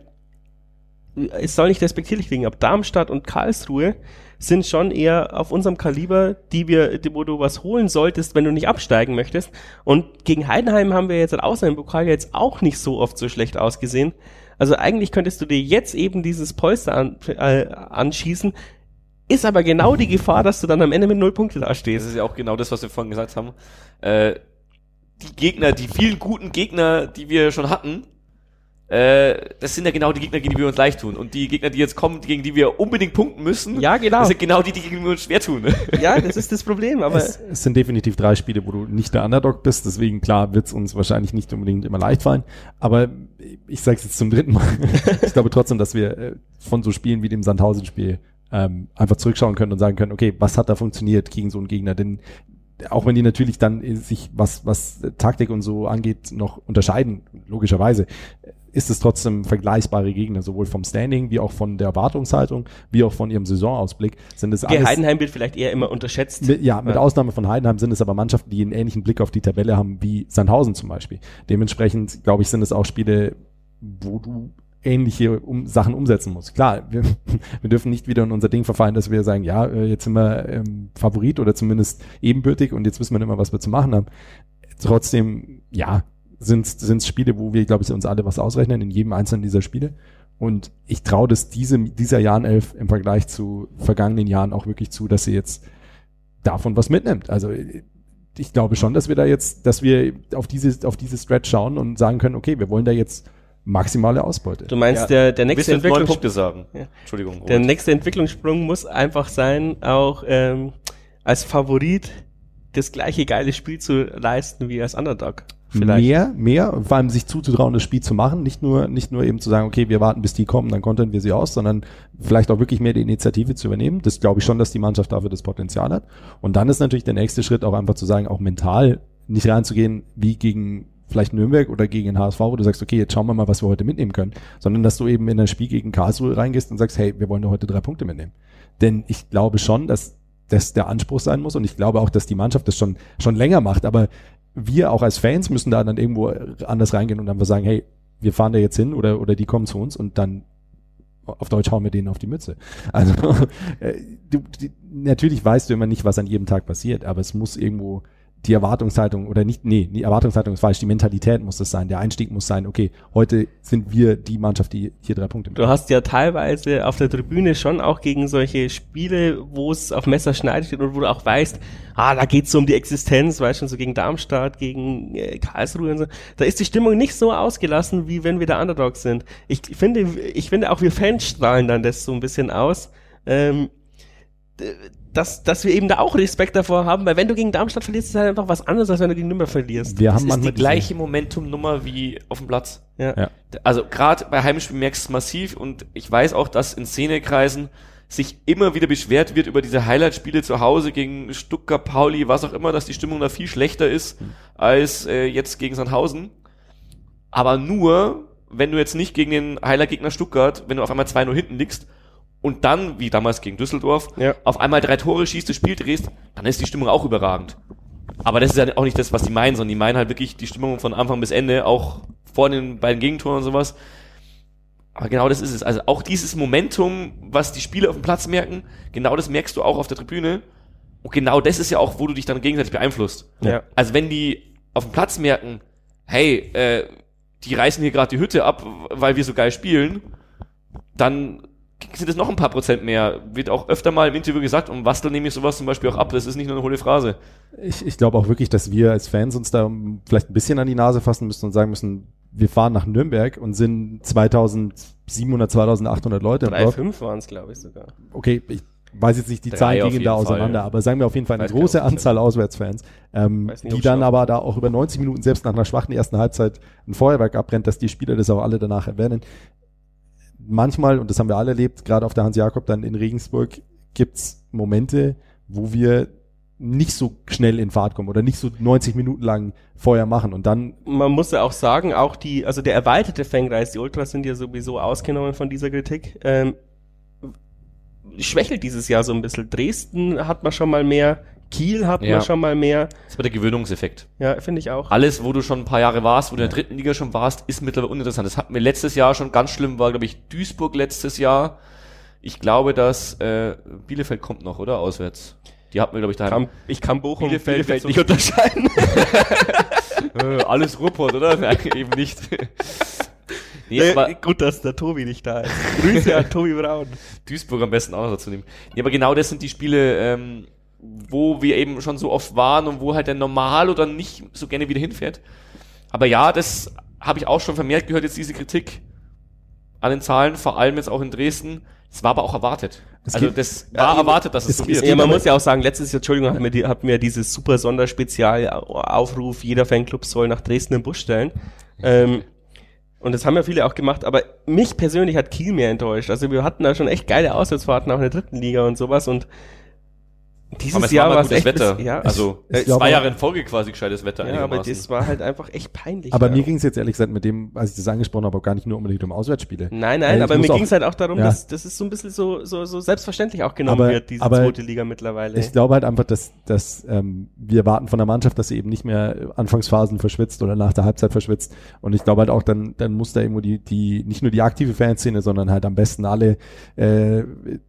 es soll nicht respektierlich klingen, aber Darmstadt und Karlsruhe sind schon eher auf unserem Kaliber, die wir, wo du was holen solltest, wenn du nicht absteigen möchtest. Und gegen Heidenheim haben wir jetzt halt außer im Pokal jetzt auch nicht so oft so schlecht ausgesehen. Also eigentlich könntest du dir jetzt eben dieses Polster an, äh, anschießen, ist aber genau die Gefahr, dass du dann am Ende mit null Punkte dastehst.
Das ist ja auch genau das, was wir vorhin gesagt haben. Äh, die Gegner, die vielen guten Gegner, die wir schon hatten, äh, das sind ja genau die Gegner, gegen die wir uns leicht tun. Und die Gegner, die jetzt kommen, gegen die wir unbedingt punkten müssen,
ja, genau.
das sind genau die, die gegen wir uns schwer tun.
Ja, das ist das Problem. Aber
es, es sind definitiv drei Spiele, wo du nicht der Underdog bist. Deswegen, klar, wird es uns wahrscheinlich nicht unbedingt immer leicht fallen. Aber ich sage es jetzt zum dritten Mal. ich glaube trotzdem, dass wir äh, von so Spielen wie dem Sandhausen-Spiel ähm, einfach zurückschauen können und sagen können, okay, was hat da funktioniert gegen so einen Gegner? Denn auch wenn die natürlich dann sich, was, was Taktik und so angeht, noch unterscheiden, logischerweise, ist es trotzdem vergleichbare Gegner, sowohl vom Standing wie auch von der Erwartungshaltung, wie auch von ihrem Saisonausblick. Sind es
alles, Heidenheim wird vielleicht eher immer unterschätzt.
Mit, ja, mit ja. Ausnahme von Heidenheim sind es aber Mannschaften, die einen ähnlichen Blick auf die Tabelle haben wie Sandhausen zum Beispiel. Dementsprechend, glaube ich, sind es auch Spiele, wo du ähnliche um, Sachen umsetzen musst. Klar, wir, wir dürfen nicht wieder in unser Ding verfallen, dass wir sagen, ja, äh, jetzt sind wir ähm, Favorit oder zumindest ebenbürtig und jetzt wissen wir nicht mehr, was wir zu machen haben. Trotzdem, ja, sind es Spiele, wo wir, glaube ich, uns alle was ausrechnen in jedem einzelnen dieser Spiele. Und ich traue das diesem, dieser Jahrenelf im Vergleich zu vergangenen Jahren auch wirklich zu, dass sie jetzt davon was mitnimmt. Also ich glaube schon, dass wir da jetzt, dass wir auf diese, auf diese Stretch schauen und sagen können, okay, wir wollen da jetzt maximale Ausbeute.
Du meinst, ja. der, der nächste
Entwicklungssprung, sagen.
Ja. Entschuldigung. Der nächste Entwicklungssprung muss einfach sein, auch ähm, als Favorit das gleiche geile Spiel zu leisten wie als Underdog.
Vielleicht. Mehr, mehr, vor allem sich zuzutrauen, das Spiel zu machen, nicht nur, nicht nur eben zu sagen, okay, wir warten, bis die kommen, dann kontern wir sie aus, sondern vielleicht auch wirklich mehr die Initiative zu übernehmen. Das glaube ich schon, dass die Mannschaft dafür das Potenzial hat. Und dann ist natürlich der nächste Schritt auch einfach zu sagen, auch mental nicht reinzugehen, wie gegen vielleicht Nürnberg oder gegen den HSV, wo du sagst, okay, jetzt schauen wir mal, was wir heute mitnehmen können, sondern dass du eben in ein Spiel gegen Karlsruhe reingehst und sagst, hey, wir wollen doch heute drei Punkte mitnehmen. Denn ich glaube schon, dass das der Anspruch sein muss und ich glaube auch, dass die Mannschaft das schon, schon länger macht, aber wir auch als Fans müssen da dann irgendwo anders reingehen und dann sagen, hey, wir fahren da jetzt hin oder, oder die kommen zu uns und dann auf Deutsch hauen wir denen auf die Mütze. Also äh, du, die, natürlich weißt du immer nicht, was an jedem Tag passiert, aber es muss irgendwo die Erwartungshaltung oder nicht, nee, die Erwartungshaltung ist falsch, die Mentalität muss das sein, der Einstieg muss sein, okay, heute sind wir die Mannschaft, die hier drei Punkte
Du hast ja teilweise auf der Tribüne schon auch gegen solche Spiele, wo es auf Messer schneidet und wo du auch weißt, ah, da geht's so um die Existenz, weißt schon, so gegen Darmstadt, gegen äh, Karlsruhe und so, da ist die Stimmung nicht so ausgelassen, wie wenn wir der Underdogs sind. Ich finde, ich finde auch wir Fans strahlen dann das so ein bisschen aus. Ähm, dass, dass wir eben da auch Respekt davor haben, weil wenn du gegen Darmstadt verlierst, ist halt einfach was anderes, als wenn du gegen Nürnberg verlierst.
Wir das haben ist die gleiche Momentum-Nummer wie auf dem Platz. Ja. ja. Also gerade bei Heimspielen merkst du es massiv und ich weiß auch, dass in Szenekreisen sich immer wieder beschwert wird über diese Highlight-Spiele zu Hause gegen Stuttgart, Pauli, was auch immer, dass die Stimmung da viel schlechter ist mhm. als äh, jetzt gegen Sandhausen. Aber nur, wenn du jetzt nicht gegen den Highlight-Gegner Stuttgart, wenn du auf einmal 2-0 hinten liegst und dann, wie damals gegen Düsseldorf, ja. auf einmal drei Tore schießt, das Spiel drehst, dann ist die Stimmung auch überragend. Aber das ist ja auch nicht das, was die meinen, sondern die meinen halt wirklich die Stimmung von Anfang bis Ende, auch vor den beiden Gegentoren und sowas. Aber genau das ist es. Also auch dieses Momentum, was die Spieler auf dem Platz merken, genau das merkst du auch auf der Tribüne. Und genau das ist ja auch, wo du dich dann gegenseitig beeinflusst. Ja. Also wenn die auf dem Platz merken, hey, äh, die reißen hier gerade die Hütte ab, weil wir so geil spielen, dann sind es noch ein paar Prozent mehr. Wird auch öfter mal im Interview gesagt, und Wastel nehme ich sowas zum Beispiel auch ab. Das ist nicht nur eine hohle Phrase.
Ich, ich glaube auch wirklich, dass wir als Fans uns da vielleicht ein bisschen an die Nase fassen müssen und sagen müssen, wir fahren nach Nürnberg und sind 2700, 2800 Leute.
3,5 waren es, glaube ich, sogar.
Okay, ich weiß jetzt nicht, die Zahlen gehen da auseinander, Fall. aber sagen wir auf jeden Fall eine große Anzahl Auswärtsfans, ähm, nicht, die dann aber da auch über 90 Minuten selbst nach einer schwachen ersten Halbzeit ein Feuerwerk abbrennt, dass die Spieler das auch alle danach erwähnen manchmal, und das haben wir alle erlebt, gerade auf der Hans-Jakob dann in Regensburg, gibt's Momente, wo wir nicht so schnell in Fahrt kommen oder nicht so 90 Minuten lang Feuer machen und dann.
Man muss ja auch sagen, auch die, also der erweiterte Fangreis, die Ultras sind ja sowieso ausgenommen von dieser Kritik, ähm, schwächelt dieses Jahr so ein bisschen. Dresden hat man schon mal mehr, Kiel hat
Ja.
man schon mal mehr.
Das war der Gewöhnungseffekt.
Ja, finde ich auch.
Alles, wo du schon ein paar Jahre warst, wo du in der dritten Liga schon warst, ist mittlerweile uninteressant. Das hatten wir letztes Jahr schon ganz schlimm, war, glaube ich, Duisburg letztes Jahr. Ich glaube, dass äh, Bielefeld kommt noch, oder? Auswärts. Die hatten wir, glaube ich, daheim.
Kann, ich kann Bochum
Bielefeld
Bielefeld,
so-
nicht unterscheiden.
Äh, alles Ruppert, oder? Nein, eben nicht. nee,
Äh,
aber
gut, dass der Tobi nicht da ist. Grüße an Tobi Braun.
Duisburg am besten auch noch dazu nehmen. Nee, aber genau das sind die Spiele, ähm, wo wir eben schon so oft waren und wo halt der Normal oder nicht so gerne wieder hinfährt. Aber ja, das habe ich auch schon vermehrt gehört, jetzt diese Kritik an den Zahlen, vor allem jetzt auch in Dresden. Das war aber auch erwartet.
Es
also das war
Ja,
erwartet, dass es,
es-
so
es
wird.
Ja, man muss ja auch sagen, letztes Jahr, Entschuldigung, hatten wir, die, hatten wir dieses super Sonderspezialaufruf, jeder Fanclub soll nach Dresden im Bus stellen. Ähm, und das haben ja viele auch gemacht, aber mich persönlich hat Kiel mehr enttäuscht. Also wir hatten da schon echt geile Auswärtsfahrten auch in der dritten Liga und sowas und dieses
aber es
Jahr
war
war
gutes
echt,
Wetter.
ja,
also
ich
äh,
glaube-
zwei Jahre in Folge quasi gescheites Wetter
ja, aber das war halt einfach echt peinlich.
Aber
ja.
mir ging es jetzt ehrlich gesagt mit dem, als ich das angesprochen habe, auch gar nicht nur unbedingt um Auswärtsspiele.
Nein,
Äh,
nein,
ich
aber mir ging es halt auch darum,
Ja.
dass das ist so ein bisschen so, so, so selbstverständlich auch genommen
Aber-
wird, diese
aber
zweite Liga mittlerweile.
Ich glaube halt einfach, dass, dass ähm, wir erwarten von der Mannschaft, dass sie eben nicht mehr Anfangsphasen verschwitzt oder nach der Halbzeit verschwitzt. Und ich glaube halt auch, dann, dann muss da irgendwo die, die, nicht nur die aktive Fanszene, sondern halt am besten alle äh,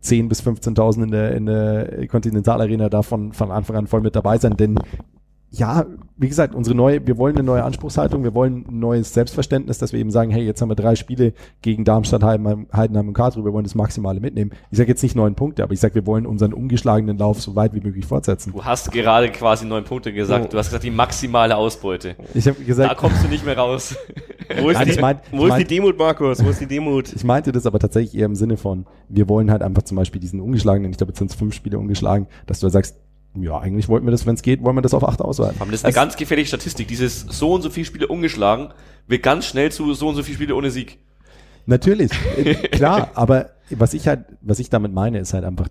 10.000 bis 15.000 in der, in der Kontinentalarena davon von Anfang an voll mit dabei sein. Denn ja, wie gesagt, unsere neue, wir wollen eine neue Anspruchshaltung, wir wollen ein neues Selbstverständnis, dass wir eben sagen, hey, jetzt haben wir drei Spiele gegen Darmstadt, Heidenheim, Heidenheim und Karlsruhe, wir wollen das Maximale mitnehmen. Ich sage jetzt nicht neun Punkte, aber ich sage, wir wollen unseren ungeschlagenen Lauf so weit wie möglich fortsetzen.
du hast gerade quasi neun Punkte gesagt.
Oh.
Du hast gesagt, die maximale Ausbeute.
Ich habe
Da
gesagt,
kommst du nicht mehr raus.
wo ist,
Nein,
die,
ich mein-
wo
ich
ist
mein-
die Demut, Markus? Wo ist die Demut?
ich meinte das aber tatsächlich eher im Sinne von, wir wollen halt einfach zum Beispiel diesen ungeschlagenen, ich glaube jetzt sind es fünf Spiele ungeschlagen, dass du halt sagst, ja, eigentlich wollten wir das, wenn es geht, wollen wir das auf acht ausweiten.
Aber das ist eine ganz gefährliche Statistik. Dieses so und so viele Spiele ungeschlagen wird ganz schnell zu so und so viele Spiele ohne Sieg.
Natürlich, äh, klar, aber was ich halt, was ich damit meine, ist halt einfach,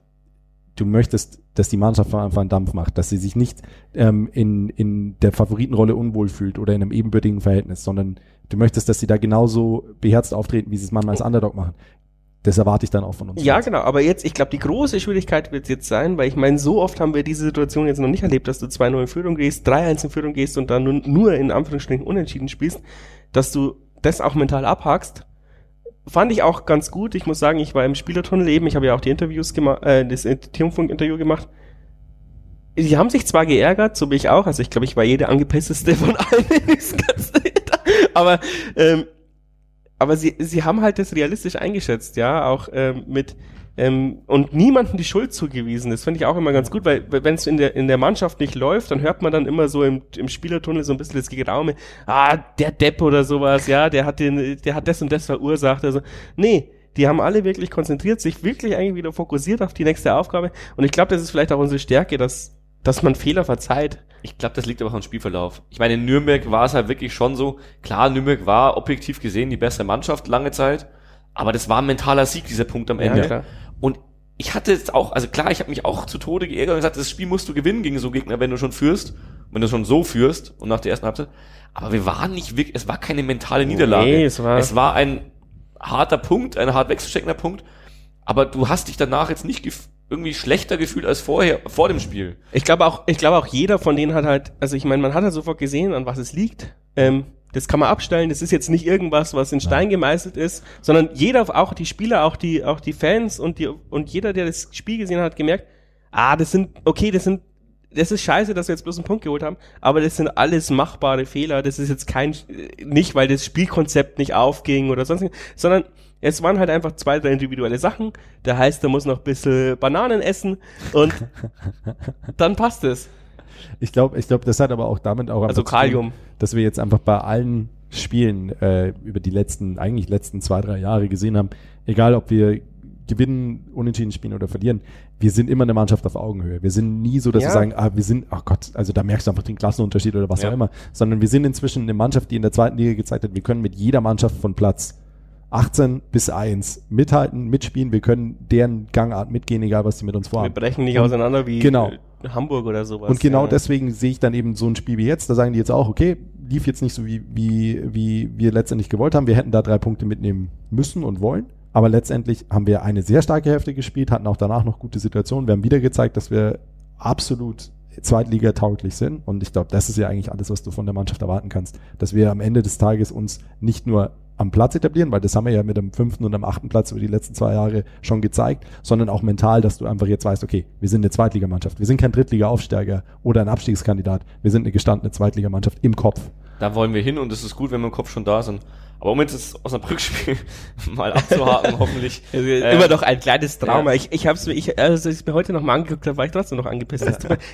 du möchtest, dass die Mannschaft von Anfang an Dampf macht, dass sie sich nicht ähm, in, in der Favoritenrolle unwohl fühlt oder in einem ebenbürtigen Verhältnis, sondern du möchtest, dass sie da genauso beherzt auftreten, wie sie es manchmal als Underdog machen. Das erwarte ich dann auch von uns.
Ja, genau, aber jetzt, ich glaube, die große Schwierigkeit wird jetzt sein, weil ich meine, so oft haben wir diese Situation jetzt noch nicht erlebt, dass du 2-0 in Führung gehst, 3-1 in Führung gehst und dann nur, nur in Anführungsstrichen unentschieden spielst, dass du das auch mental abhackst. Fand ich auch ganz gut. Ich muss sagen, ich war im Spielertunnel eben, ich habe ja auch die Interviews gemacht, äh, das Triumphfunk-Interview gemacht. Die haben sich zwar geärgert, so wie ich auch, also ich glaube, ich war jeder angepissteste von allen aber ähm, aber sie, sie haben halt das realistisch eingeschätzt, ja, auch ähm, mit ähm, und niemandem die Schuld zugewiesen. Das finde ich auch immer ganz gut, weil wenn es in der in der Mannschaft nicht läuft, dann hört man dann immer so im, im Spielertunnel so ein bisschen das Geraume, ah, der Depp oder sowas, ja, der hat den, der hat das und das verursacht. Also, nee, die haben alle wirklich konzentriert, sich wirklich eigentlich wieder fokussiert auf die nächste Aufgabe. Und ich glaube, das ist vielleicht auch unsere Stärke, dass, dass man Fehler verzeiht.
Ich glaube, das liegt aber auch am Spielverlauf. Ich meine, in Nürnberg war es halt wirklich schon so. Klar, Nürnberg war objektiv gesehen die bessere Mannschaft lange Zeit, aber das war ein mentaler Sieg, dieser Punkt am Ende.
klar.
Und ich hatte jetzt auch, also klar, ich habe mich auch zu Tode geärgert und gesagt, das Spiel musst du gewinnen gegen so Gegner, wenn du schon führst, wenn du schon so führst und nach der ersten Halbzeit. Aber wir waren nicht wirklich, es war keine mentale Niederlage.
Nee, es war-
es war ein harter Punkt, ein hart wegzusteckender Punkt. Aber du hast dich danach jetzt nicht gef irgendwie schlechter gefühlt als vorher, vor dem Spiel.
Ich glaube auch, ich glaube auch jeder von denen hat halt, also ich meine, man hat halt sofort gesehen, an was es liegt. Ähm, das kann man abstellen. Das ist jetzt nicht irgendwas, was in Stein gemeißelt ist, sondern jeder, auch die Spieler, auch die, auch die Fans und die und jeder, der das Spiel gesehen hat, hat gemerkt, ah, das sind, okay, das sind, das ist scheiße, dass wir jetzt bloß einen Punkt geholt haben, aber das sind alles machbare Fehler. Das ist jetzt kein, nicht weil das Spielkonzept nicht aufging oder sonst, sondern es waren halt einfach zwei, drei individuelle Sachen. Der heißt, er muss noch ein bisschen Bananen essen und dann passt es.
Ich glaube, ich glaube, das hat aber auch damit auch
Also
zu tun,
Kalium.
dass wir jetzt einfach bei allen Spielen äh, über die letzten, eigentlich letzten zwei, drei Jahre gesehen haben, egal ob wir gewinnen, unentschieden spielen oder verlieren, wir sind immer eine Mannschaft auf Augenhöhe. Wir sind nie so, dass
Ja.
wir sagen, ah, wir sind, ach Gott, also da merkst du einfach den Klassenunterschied oder was
Ja.
auch immer, sondern wir sind inzwischen eine Mannschaft, die in der zweiten Liga gezeigt hat, wir können mit jeder Mannschaft von Platz 18 bis 1 mithalten, mitspielen. Wir können deren Gangart mitgehen, egal was sie mit uns
Wir
vorhaben.
brechen nicht
Und-
auseinander wie
genau.
äh, Hamburg oder sowas.
Und genau
ja.
deswegen sehe ich dann eben so ein Spiel wie jetzt. Da sagen die jetzt auch, okay, lief jetzt nicht so, wie, wie, wie wir letztendlich gewollt haben. Wir hätten da drei Punkte mitnehmen müssen und wollen. Aber letztendlich haben wir eine sehr starke Hälfte gespielt, hatten auch danach noch gute Situationen. Wir haben wieder gezeigt, dass wir absolut Zweitliga-tauglich sind. Und ich glaube, das ist ja eigentlich alles, was du von der Mannschaft erwarten kannst. Dass wir am Ende des Tages uns nicht nur am Platz etablieren, weil das haben wir ja mit dem fünften und dem achten Platz über die letzten zwei Jahre schon gezeigt, sondern auch mental, dass du einfach jetzt weißt, okay, wir sind eine Zweitligamannschaft, wir sind kein Drittliga-Aufsteiger oder ein Abstiegskandidat, wir sind eine gestandene Zweitligamannschaft im Kopf.
Da wollen wir hin und es ist gut, wenn wir im Kopf schon da sind. Aber um jetzt das Osnabrück-Spiel mal abzuhaken, hoffentlich.
Also,
Äh,
immer noch ein kleines Trauma.
ja.
Ich, ich habe es ich, also, als ich mir heute noch mal angeguckt habe, war ich trotzdem noch angepisst.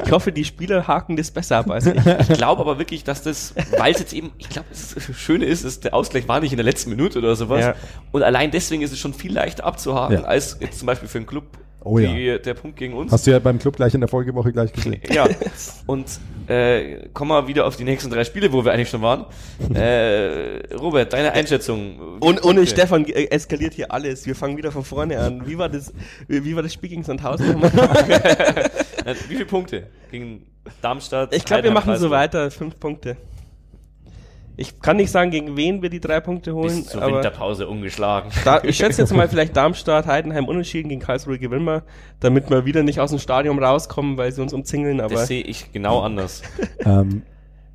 Ich hoffe, die Spieler haken das besser ab als ich.
Ich glaube aber wirklich, dass das, weil es jetzt eben, ich glaube, das Schöne ist, ist, der Ausgleich war nicht in der letzten Minute oder sowas.
Ja.
Und allein deswegen ist es schon viel leichter abzuhaken,
Ja.
als jetzt zum Beispiel für einen Club
Oh
wie der Punkt gegen uns.
Hast du ja beim Club gleich in der Folgewoche gleich gesehen.
Ja, und äh, kommen wir wieder auf die nächsten drei Spiele, wo wir eigentlich schon waren. Äh, Robert, deine Einschätzung.
Und ohne
Okay.
Stefan äh, eskaliert hier alles. Wir fangen wieder von vorne an. Wie war das, wie war das Spiel gegen Sandhausen nochmal?
Wie viele Punkte? Gegen Darmstadt?
Ich glaube, wir machen so weiter. Fünf Punkte. Ich kann nicht sagen, gegen wen wir die drei Punkte holen,
Bis zur
aber
Winterpause ungeschlagen.
da, ich schätze jetzt mal vielleicht Darmstadt, Heidenheim unentschieden gegen Karlsruhe gewinnen wir, damit wir wieder nicht aus dem Stadion rauskommen, weil sie uns umzingeln, aber
Das sehe ich genau anders.
ähm,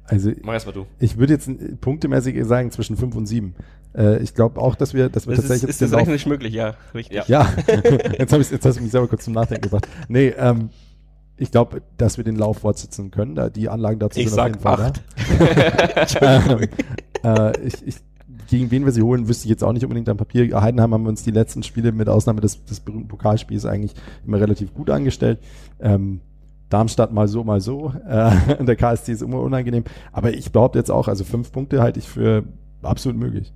also
Mach erst mal du.
ich würde jetzt äh, punktemäßig sagen zwischen fünf und sieben. Äh, ich glaube auch, dass wir, dass wir
das ist,
tatsächlich
ist
den
das rechnerisch möglich, ja, richtig.
Ja.
Ja, jetzt, hab ich, jetzt hast du mich selber kurz zum Nachdenken gebracht. Nee, ähm, ich glaube, dass wir den Lauf fortsetzen können. Da, die Anlagen dazu
Ich
sind
sag acht.
da. Ähm, äh, ich, ich, gegen wen wir sie holen, wüsste ich jetzt auch nicht unbedingt am Papier. Heidenheim haben wir uns die letzten Spiele mit Ausnahme des, des berühmten Pokalspiels eigentlich immer relativ gut angestellt. Ähm, Darmstadt mal so, mal so. Äh, der KSC ist immer unangenehm. Aber ich behaupte jetzt auch, also fünf Punkte halte ich für absolut möglich.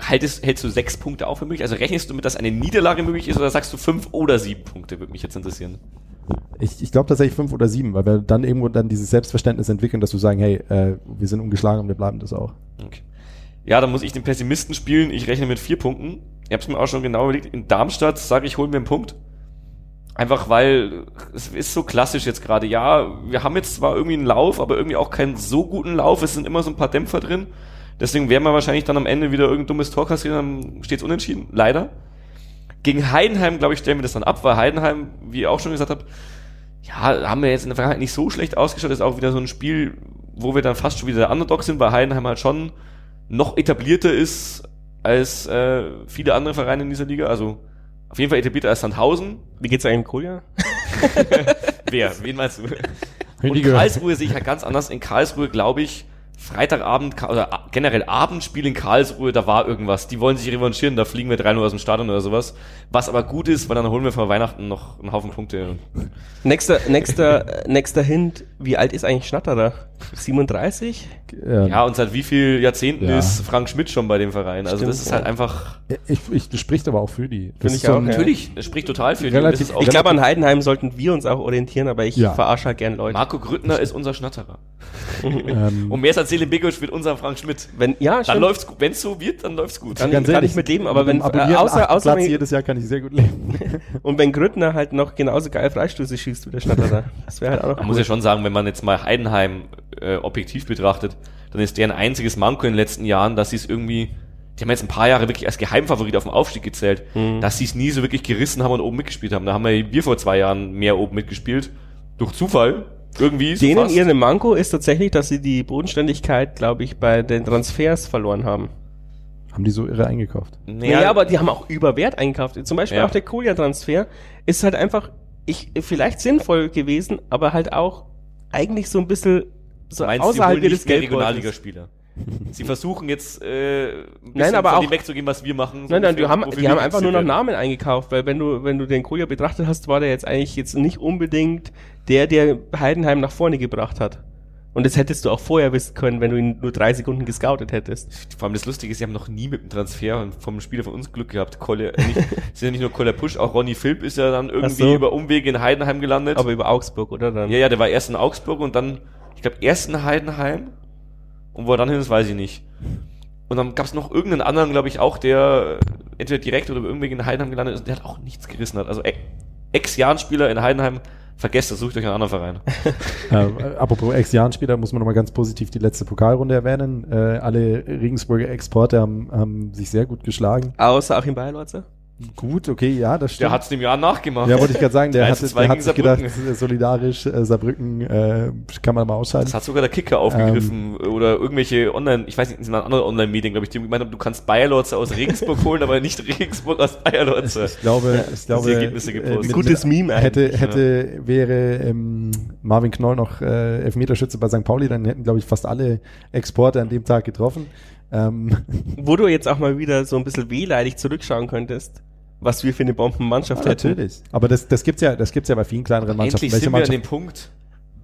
Haltest, hältst du sechs Punkte auch für möglich? Also rechnest du mit, dass eine Niederlage möglich ist oder sagst du fünf oder sieben Punkte? Würde mich jetzt interessieren.
Ich, ich glaube tatsächlich fünf oder sieben, weil wir dann irgendwo dann dieses Selbstverständnis entwickeln, dass wir sagen, hey, äh, wir sind ungeschlagen und wir bleiben das auch.
Okay. Ja, dann muss ich den Pessimisten spielen. Ich rechne mit vier Punkten. Ich habe es mir auch schon genau überlegt. In Darmstadt sage ich, holen wir einen Punkt. Einfach weil es ist so klassisch jetzt gerade. Ja, wir haben jetzt zwar irgendwie einen Lauf, aber irgendwie auch keinen so guten Lauf. Es sind immer so ein paar Dämpfer drin. Deswegen werden wir wahrscheinlich dann am Ende wieder irgendein dummes Tor kassieren, dann steht es unentschieden. Leider. Gegen Heidenheim, glaube ich, stellen wir das dann ab, weil Heidenheim, wie ihr auch schon gesagt habt, ja, haben wir jetzt in der Vergangenheit nicht so schlecht ausgeschaut. Das ist auch wieder so ein Spiel, wo wir dann fast schon wieder der Underdog sind, weil Heidenheim halt schon noch etablierter ist als äh, viele andere Vereine in dieser Liga. Also auf jeden Fall etablierter als Sandhausen.
Wie geht's eigentlich Kolja?
Wer? Wen meinst du? Und. Karlsruhe sehe ich halt ganz anders. In Karlsruhe glaube ich, Freitagabend oder generell Abendspiel in Karlsruhe, da war irgendwas. Die wollen sich revanchieren, da fliegen wir 3 Uhr aus dem Stadion oder sowas. Was aber gut ist, weil dann holen wir vor Weihnachten noch einen Haufen Punkte.
Nächster, nächster, nächster Hint. Wie alt ist eigentlich Schnatterer? 37?
Ähm,
Ja, und seit wie viel Jahrzehnten
Ja.
ist Frank Schmidt schon bei dem Verein? Also
Stimmt,
das ist halt
ja.
einfach,
ich, ich, das spricht aber auch für die. Das
Finde ich auch, ja.
natürlich, es spricht total für die.
Relativ-
Das ist auch
Ich glaube, an Heidenheim sollten wir uns auch orientieren, aber ich
Ja.
verarsche halt gern Leute.
Marco Grüttner ist unser Schnatterer.
Ähm,
Und mehr als Selim Begovic wird unser Frank Schmidt.
Wenn, ja,
Dann
stimmt.
läuft's gut. Wenn es so wird, dann läuft's gut.
Dann
ganz
kann
ehrlich,
ich mit leben, aber
mit
wenn, äh, außer, außer
Platz
wenn,
jedes Jahr kann ich sehr gut leben.
und wenn Grüttner halt noch genauso geil Freistöße schießt wie der Schnatterer. Das wäre halt auch noch
Man muss ja schon sagen, wenn man jetzt mal Heidenheim äh, objektiv betrachtet, dann ist deren einziges Manko in den letzten Jahren, dass sie es irgendwie, die haben jetzt ein paar Jahre wirklich als Geheimfavorit auf dem Aufstieg gezählt,
Mhm.
dass sie es nie so wirklich gerissen haben und oben mitgespielt haben. Da haben wir, wir vor zwei Jahren mehr oben mitgespielt. Durch Zufall. Irgendwie. so
Denen ihre Manko ist tatsächlich, dass sie die Bodenständigkeit, glaube ich, bei den Transfers verloren haben.
Haben die so irre eingekauft?
Naja, aber die haben auch über Wert eingekauft. Zum Beispiel
Ja.
auch der Kolja-Transfer ist halt einfach ich, vielleicht sinnvoll gewesen, aber halt auch eigentlich so ein bisschen so
Meinst,
außerhalb ihres Geldbeutels.
Regionalligaspieler? Sie versuchen jetzt äh,
Nein, aber
von
auch-
dem wegzugehen, was wir machen. so
Nein, nein, die haben, die
wir
haben einfach nur noch. Namen eingekauft, weil wenn du, wenn du den Kolja betrachtet hast, war der jetzt eigentlich jetzt nicht unbedingt der, der Heidenheim nach vorne gebracht hat. Und das hättest du auch vorher wissen können, wenn du ihn nur drei Sekunden gescoutet hättest.
Vor allem das Lustige ist, sie haben noch nie mit dem Transfer vom Spieler von uns Glück gehabt. Kolle, äh, nicht, sind ja nicht nur Koller Pusch, auch Ronny Philipp ist ja dann irgendwie
so.
über Umwege in Heidenheim gelandet.
Aber über Augsburg, oder dann?
ja, ja, der war erst in Augsburg und dann, ich glaube, erst in Heidenheim. Und wo er dann hin ist, weiß ich nicht. Und dann gab es noch irgendeinen anderen, glaube ich, auch, der entweder direkt oder irgendwie in Heidenheim gelandet ist, der hat auch nichts gerissen hat. Also Ex-Jahren-Spieler in Heidenheim, vergesst das, sucht euch einen anderen Verein.
äh, apropos Ex-Jahren-Spieler, muss man nochmal ganz positiv die letzte Pokalrunde erwähnen. Äh, alle Regensburger Exporte haben, haben sich sehr gut geschlagen.
Außer Achim Bayerlotzer?
Gut, okay, ja, das stimmt.
Der hat es dem Jahr nachgemacht.
Ja, wollte ich gerade sagen, der, hat, der hat sich gedacht, solidarisch äh, Saarbrücken äh, kann man mal ausschalten.
Das hat sogar der Kicker aufgegriffen ähm, oder irgendwelche Online, ich weiß nicht, sind andere Online-Medien, glaube ich, die gemeint haben, du kannst Bayerlotzer aus Regensburg holen, aber nicht Regensburg aus Bayerlotzer.
Ich glaube, ich glaube,
Ergebnisse gepostet. Äh, mit, gutes Meme
hätte, hätte, ja. wäre ähm, Marvin Knoll noch äh, Elfmeterschütze bei St. Pauli, dann hätten, glaube ich, fast alle Exporte an dem Tag getroffen.
Ähm. Wo du jetzt auch mal wieder so ein bisschen wehleidig zurückschauen könntest was wir für eine Bombenmannschaft ja, hätten.
Natürlich. Aber das, das gibt's ja, das gibt's ja bei vielen kleineren Mannschaften.
Endlich sind wir an dem Punkt.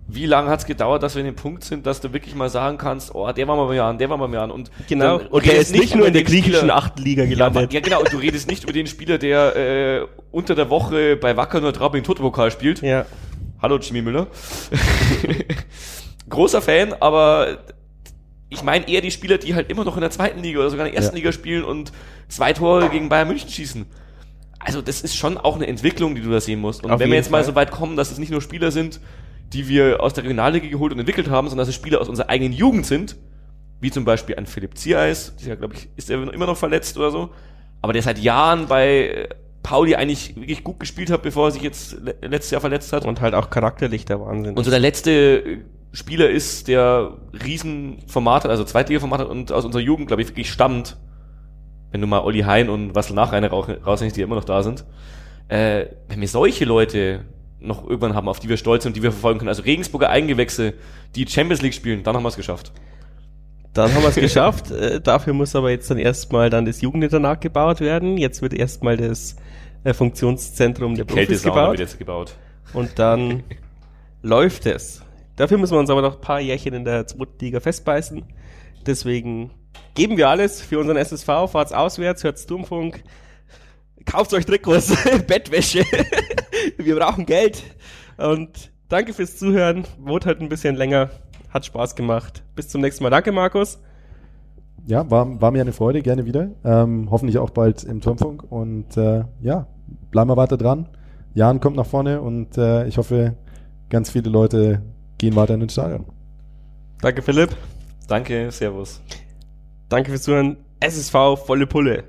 Wie lange hat's gedauert, dass wir an dem Punkt sind, dass du wirklich mal sagen kannst, oh, der war mal bei an, der war mal bei an. Und
genau. Und der ist nicht nur in der griechischen achten Liga gelandet.
Ja, ja, genau. Und du redest nicht über den Spieler, der äh, unter der Woche bei Wacker nur Traub in Totopokal spielt.
Ja.
Hallo Jimmy Müller. Großer Fan, aber ich meine eher die Spieler, die halt immer noch in der zweiten Liga oder sogar in der ersten ja. Liga spielen und zwei Tore gegen Bayern München schießen also das ist schon auch eine Entwicklung, die du da sehen musst. Und Auf wenn wir jetzt Fall. mal so weit kommen, dass es nicht nur Spieler sind, die wir aus der Regionalliga geholt und entwickelt haben, sondern dass es Spieler aus unserer eigenen Jugend sind, wie zum Beispiel ein Philipp Ziereis, der glaube ich, ist er immer noch verletzt oder so, aber der seit Jahren bei äh, Pauli eigentlich wirklich gut gespielt hat, bevor er sich jetzt letztes Jahr verletzt hat.
Und halt auch charakterlich der Wahnsinn.
Und so der letzte äh, Spieler ist, der Riesenformat hat, also Zweitliga-Format hat und aus unserer Jugend, glaube ich, wirklich stammt wenn du mal Olli Hein und Wassel Nachreiner rausnimmst, die immer noch da sind, äh, wenn wir solche Leute noch irgendwann haben, auf die wir stolz sind und die wir verfolgen können, also Regensburger Eigengewächse, die Champions League spielen, dann haben wir es geschafft.
Dann haben wir es geschafft. Äh, dafür muss aber jetzt dann erstmal dann das Jugendinternat gebaut werden. Jetzt wird erstmal das äh, Funktionszentrum der Profis gebaut. Wird
jetzt gebaut.
Und dann läuft es. Dafür müssen wir uns aber noch ein paar Jährchen in der zweiten Liga festbeißen. Deswegen geben wir alles für unseren SSV, fahrt's auswärts, hört Sturmfunk, kauft euch Trikots, Bettwäsche. wir brauchen Geld. Und danke fürs Zuhören. Wurde halt ein bisschen länger. Hat Spaß gemacht. Bis zum nächsten Mal. Danke, Markus.
Ja, war, war mir eine Freude. Gerne wieder. Ähm, hoffentlich auch bald im Turmfunk. Und äh, ja, bleiben wir weiter dran. Jan kommt nach vorne und äh, ich hoffe, ganz viele Leute gehen weiter in den Stadion.
Danke, Philipp.
Danke, Servus.
Danke fürs Zuhören. SSV, volle Pulle.